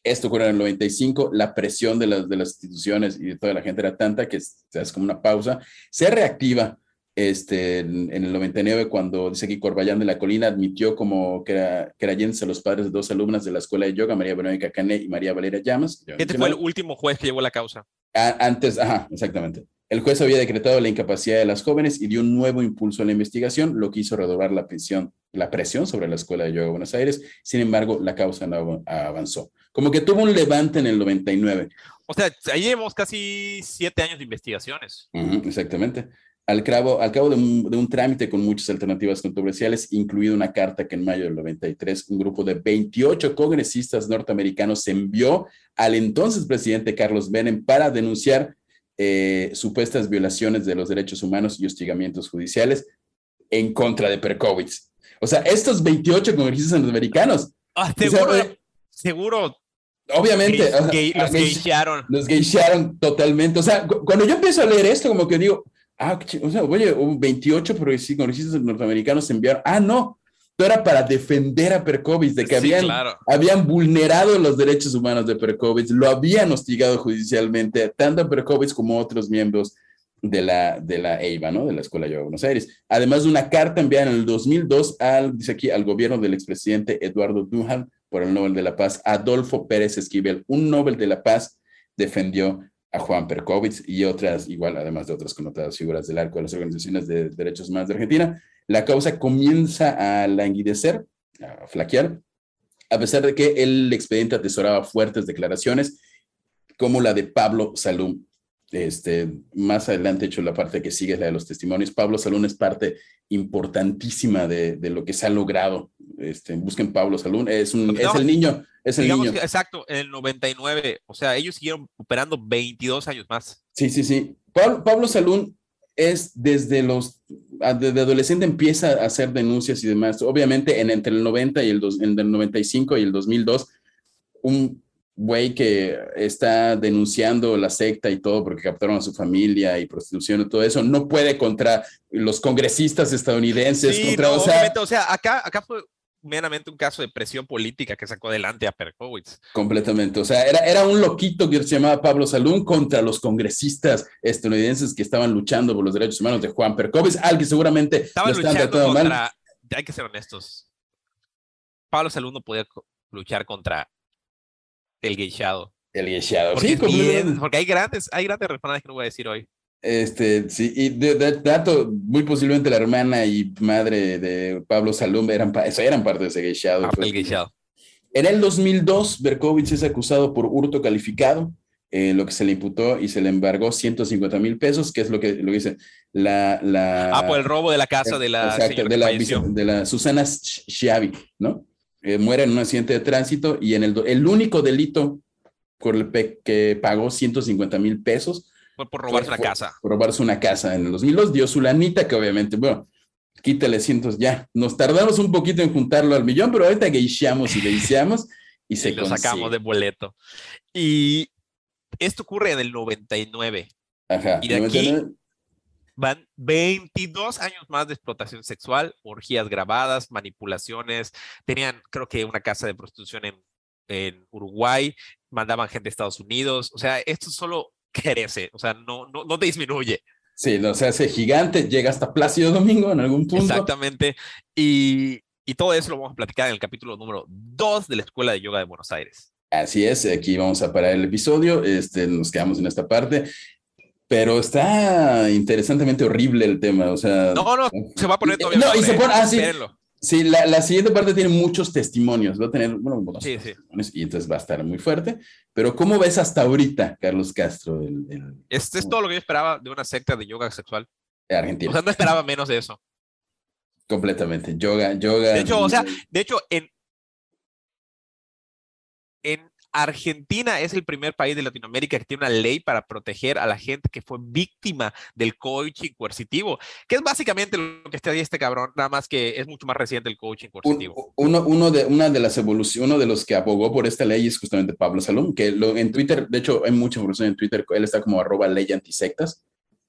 Esto ocurrió en el 95, la presión de las, de las instituciones y de toda la gente era tanta que es, es como una pausa. Se reactiva este, en, en el 99 cuando dice que Corbayán de la Colina admitió como que era a los padres de dos alumnas de la escuela de yoga, María Verónica Cané y María Valeria Llamas. Este fue el último juez que llevó la causa. A- Antes, ajá, exactamente. El juez había decretado la incapacidad de las jóvenes y dio un nuevo impulso a la investigación, lo que hizo redoblar la presión, la presión sobre la Escuela de Yoga de Buenos Aires. Sin embargo, la causa no av- avanzó. Como que tuvo un levante en el 99. O sea, ahí llevamos casi siete años de investigaciones. Exactamente. Al cabo, al cabo de, un, de un trámite con muchas alternativas controversiales, incluida una carta que en mayo del 93 un grupo de 28 congresistas norteamericanos envió al entonces presidente Carlos Menem para denunciar eh, supuestas violaciones de los derechos humanos y hostigamientos judiciales en contra de Perkovic. O sea, estos 28 congresistas norteamericanos, Ah, seguro, eh, seguro obviamente, gay- o sea, gay- los geisharon. los geisharon totalmente. O sea, cu- cuando yo empiezo a leer esto, como que digo, ah, o sea, oye, un 28 progresistas congresistas norteamericanos enviaron, ah, no, esto era para defender a Perkovic, de que Sí, habían, claro. habían vulnerado los derechos humanos de Perkovic, lo habían hostigado judicialmente, tanto a Perkovic como a otros miembros de la, de la EIVA, ¿no? De la Escuela de Buenos Aires. Además de una carta enviada en el 2002 al, dice aquí, al gobierno del expresidente Eduardo Duhan por el Nobel de la Paz, Adolfo Pérez Esquivel, un Nobel de la Paz, defendió a Juan Perkovic y otras, igual, además de otras connotadas figuras del arco de las organizaciones de derechos humanos de Argentina. La causa comienza a languidecer, a flaquear, a pesar de que el expediente atesoraba fuertes declaraciones como la de Pablo Salum. Este, más adelante, hecho, la parte que sigue es la de los testimonios. Pablo Salún es parte importantísima de, de lo que se ha logrado. Este, busquen Pablo Salún, es, un, es el niño, es el niño. que- exacto, en el 99, o sea, ellos siguieron operando 22 años más. Sí, sí, sí. Pablo, Pablo Salún es desde los, desde adolescente empieza a hacer denuncias y demás. Obviamente en, entre el 90 y el, dos, en el 95 y el 2002, un güey que está denunciando la secta y todo porque captaron a su familia y prostitución y todo eso, no puede contra los congresistas estadounidenses, Sí, contra, no, o sea, o sea, acá, acá fue meramente un caso de presión política que sacó adelante a Perkowitz. Completamente. O sea, era, era un loquito que se llamaba Pablo Salún contra los congresistas estadounidenses que estaban luchando por los derechos humanos de Juan Percovitz, al que seguramente Estaba lo están luchando tratando mal. contra, hay que ser honestos, Pablo Salud no podía luchar contra el geishado. El guichado. Porque, Sí, bien- porque hay grandes, hay grandes personajes que no voy a decir hoy. Este, sí, y de, de- dato, muy posiblemente la hermana y madre de Pablo Salum eran, eran parte de ese guichado. Ah, el geishado. En el 2002, Berkovich es acusado por hurto calificado, eh, lo que se le imputó y se le embargó 150 mil pesos, que es lo que, lo dice la... la Ah, por el robo de la casa de la Exacto, de la, de la Susana Schiavi, ¿no? Eh, muere en un accidente de tránsito y en el, el único delito por el que pagó 150 mil pesos Por, por robarse fue- fue casa. Por robarse una casa en el 2002, dio su lanita, que obviamente, bueno, quítale cientos ya. Nos tardamos un poquito en juntarlo al millón, pero ahorita guicheamos y guicheamos <laughs> y se y lo sacamos de boleto. Y esto ocurre en el 99. Ajá. y de ¿no? aquí- Entonces, Van 22 años más de explotación sexual, orgías grabadas, manipulaciones. Tenían, creo que, una casa de prostitución en, en Uruguay, mandaban gente a Estados Unidos. O sea, esto solo crece, o sea, no, no, no disminuye. Sí, no, se hace gigante, llega hasta Plácido Domingo en algún punto. Exactamente. Y, y todo eso lo vamos a platicar en el capítulo número 2 de la Escuela de Yoga de Buenos Aires. Así es, aquí vamos a parar el episodio, este, nos quedamos en esta parte, pero está interesantemente horrible el tema, o sea... No, no, se va a poner Y- todavía. no, y se ¿eh? pone- ah, sí. La, la siguiente parte tiene muchos testimonios, va a tener, bueno, Sí, sí. y entonces va a estar muy fuerte, pero ¿cómo ves hasta ahorita, Carlos Castro, el, el- Este es todo lo que yo esperaba de una secta de yoga sexual. argentino? O sea, no esperaba menos de eso. completamente, yoga, yoga. De hecho, o sea, de hecho, en, en Argentina es el primer país de Latinoamérica que tiene una ley para proteger a la gente que fue víctima del coaching coercitivo, que es básicamente lo que está ahí este cabrón, nada más que es mucho más reciente el coaching coercitivo. uno, uno de, una de las evoluciones, uno de los que abogó por esta ley es justamente Pablo Salum, que lo, en Twitter, de hecho, hay mucha información en Twitter, él está como arroba ley antisectas,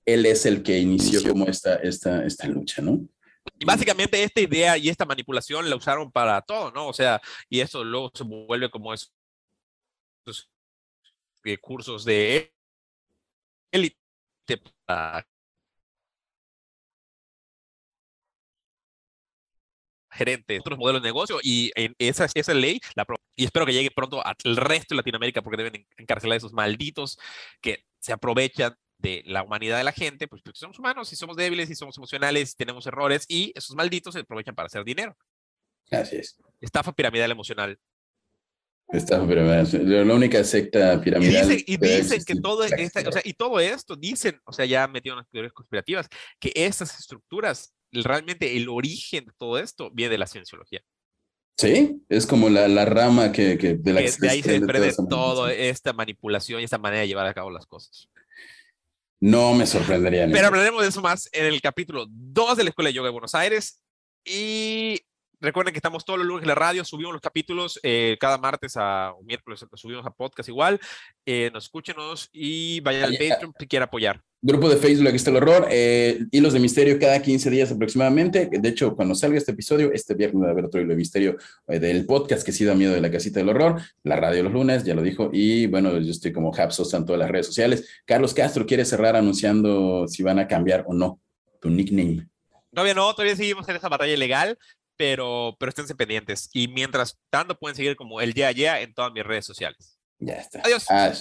él es el que inició como esta, esta, esta lucha, ¿no? Y básicamente esta idea y esta manipulación la usaron para todo, ¿no? O sea, y eso luego se vuelve como esos eh, cursos de élite para gerentes, otros modelos de negocio y en esa, esa ley, la, y espero que llegue pronto al resto de Latinoamérica porque deben en- encarcelar a esos malditos que se aprovechan de la humanidad de la gente, pues porque somos humanos y somos débiles y somos emocionales y tenemos errores y esos malditos se aprovechan para hacer dinero. Así es. Estafa piramidal emocional. Esta, pero, la única secta Y piramidal. dicen, y que debe dicen que todo, esta- o sea, y todo esto, dicen, o sea, ya metido en las teorías conspirativas, que estas estructuras, realmente el origen de todo esto viene de la cienciología. Sí, es como la, la rama que, que de la Que de ahí se desprende toda esta manipulación y esta manera de llevar a cabo las cosas. No me sorprendería. Pero hablaremos de eso más en el capítulo 2 de la Escuela de Yoga de Buenos Aires. Y recuerden que estamos todos los lunes en la radio, subimos los capítulos eh, cada martes a, o miércoles, los subimos a podcast igual. Eh, nos escúchenos y vayan al Patreon si quieren apoyar. Grupo de Facebook, aquí está el horror. eh, hilos de misterio cada 15 días aproximadamente. De hecho, cuando salga este episodio, este viernes va a haber otro hilo de misterio eh, del podcast que sí da miedo de la casita del horror. La radio los lunes, ya lo dijo. Y bueno, yo estoy como Hapsos en todas las redes sociales. Carlos Castro quiere cerrar anunciando si van a cambiar o no tu nickname. Todavía no, todavía seguimos en esa batalla legal, pero, pero esténse pendientes. Y mientras tanto, pueden seguir como el día a día en todas mis redes sociales. Ya está. Adiós. Ah,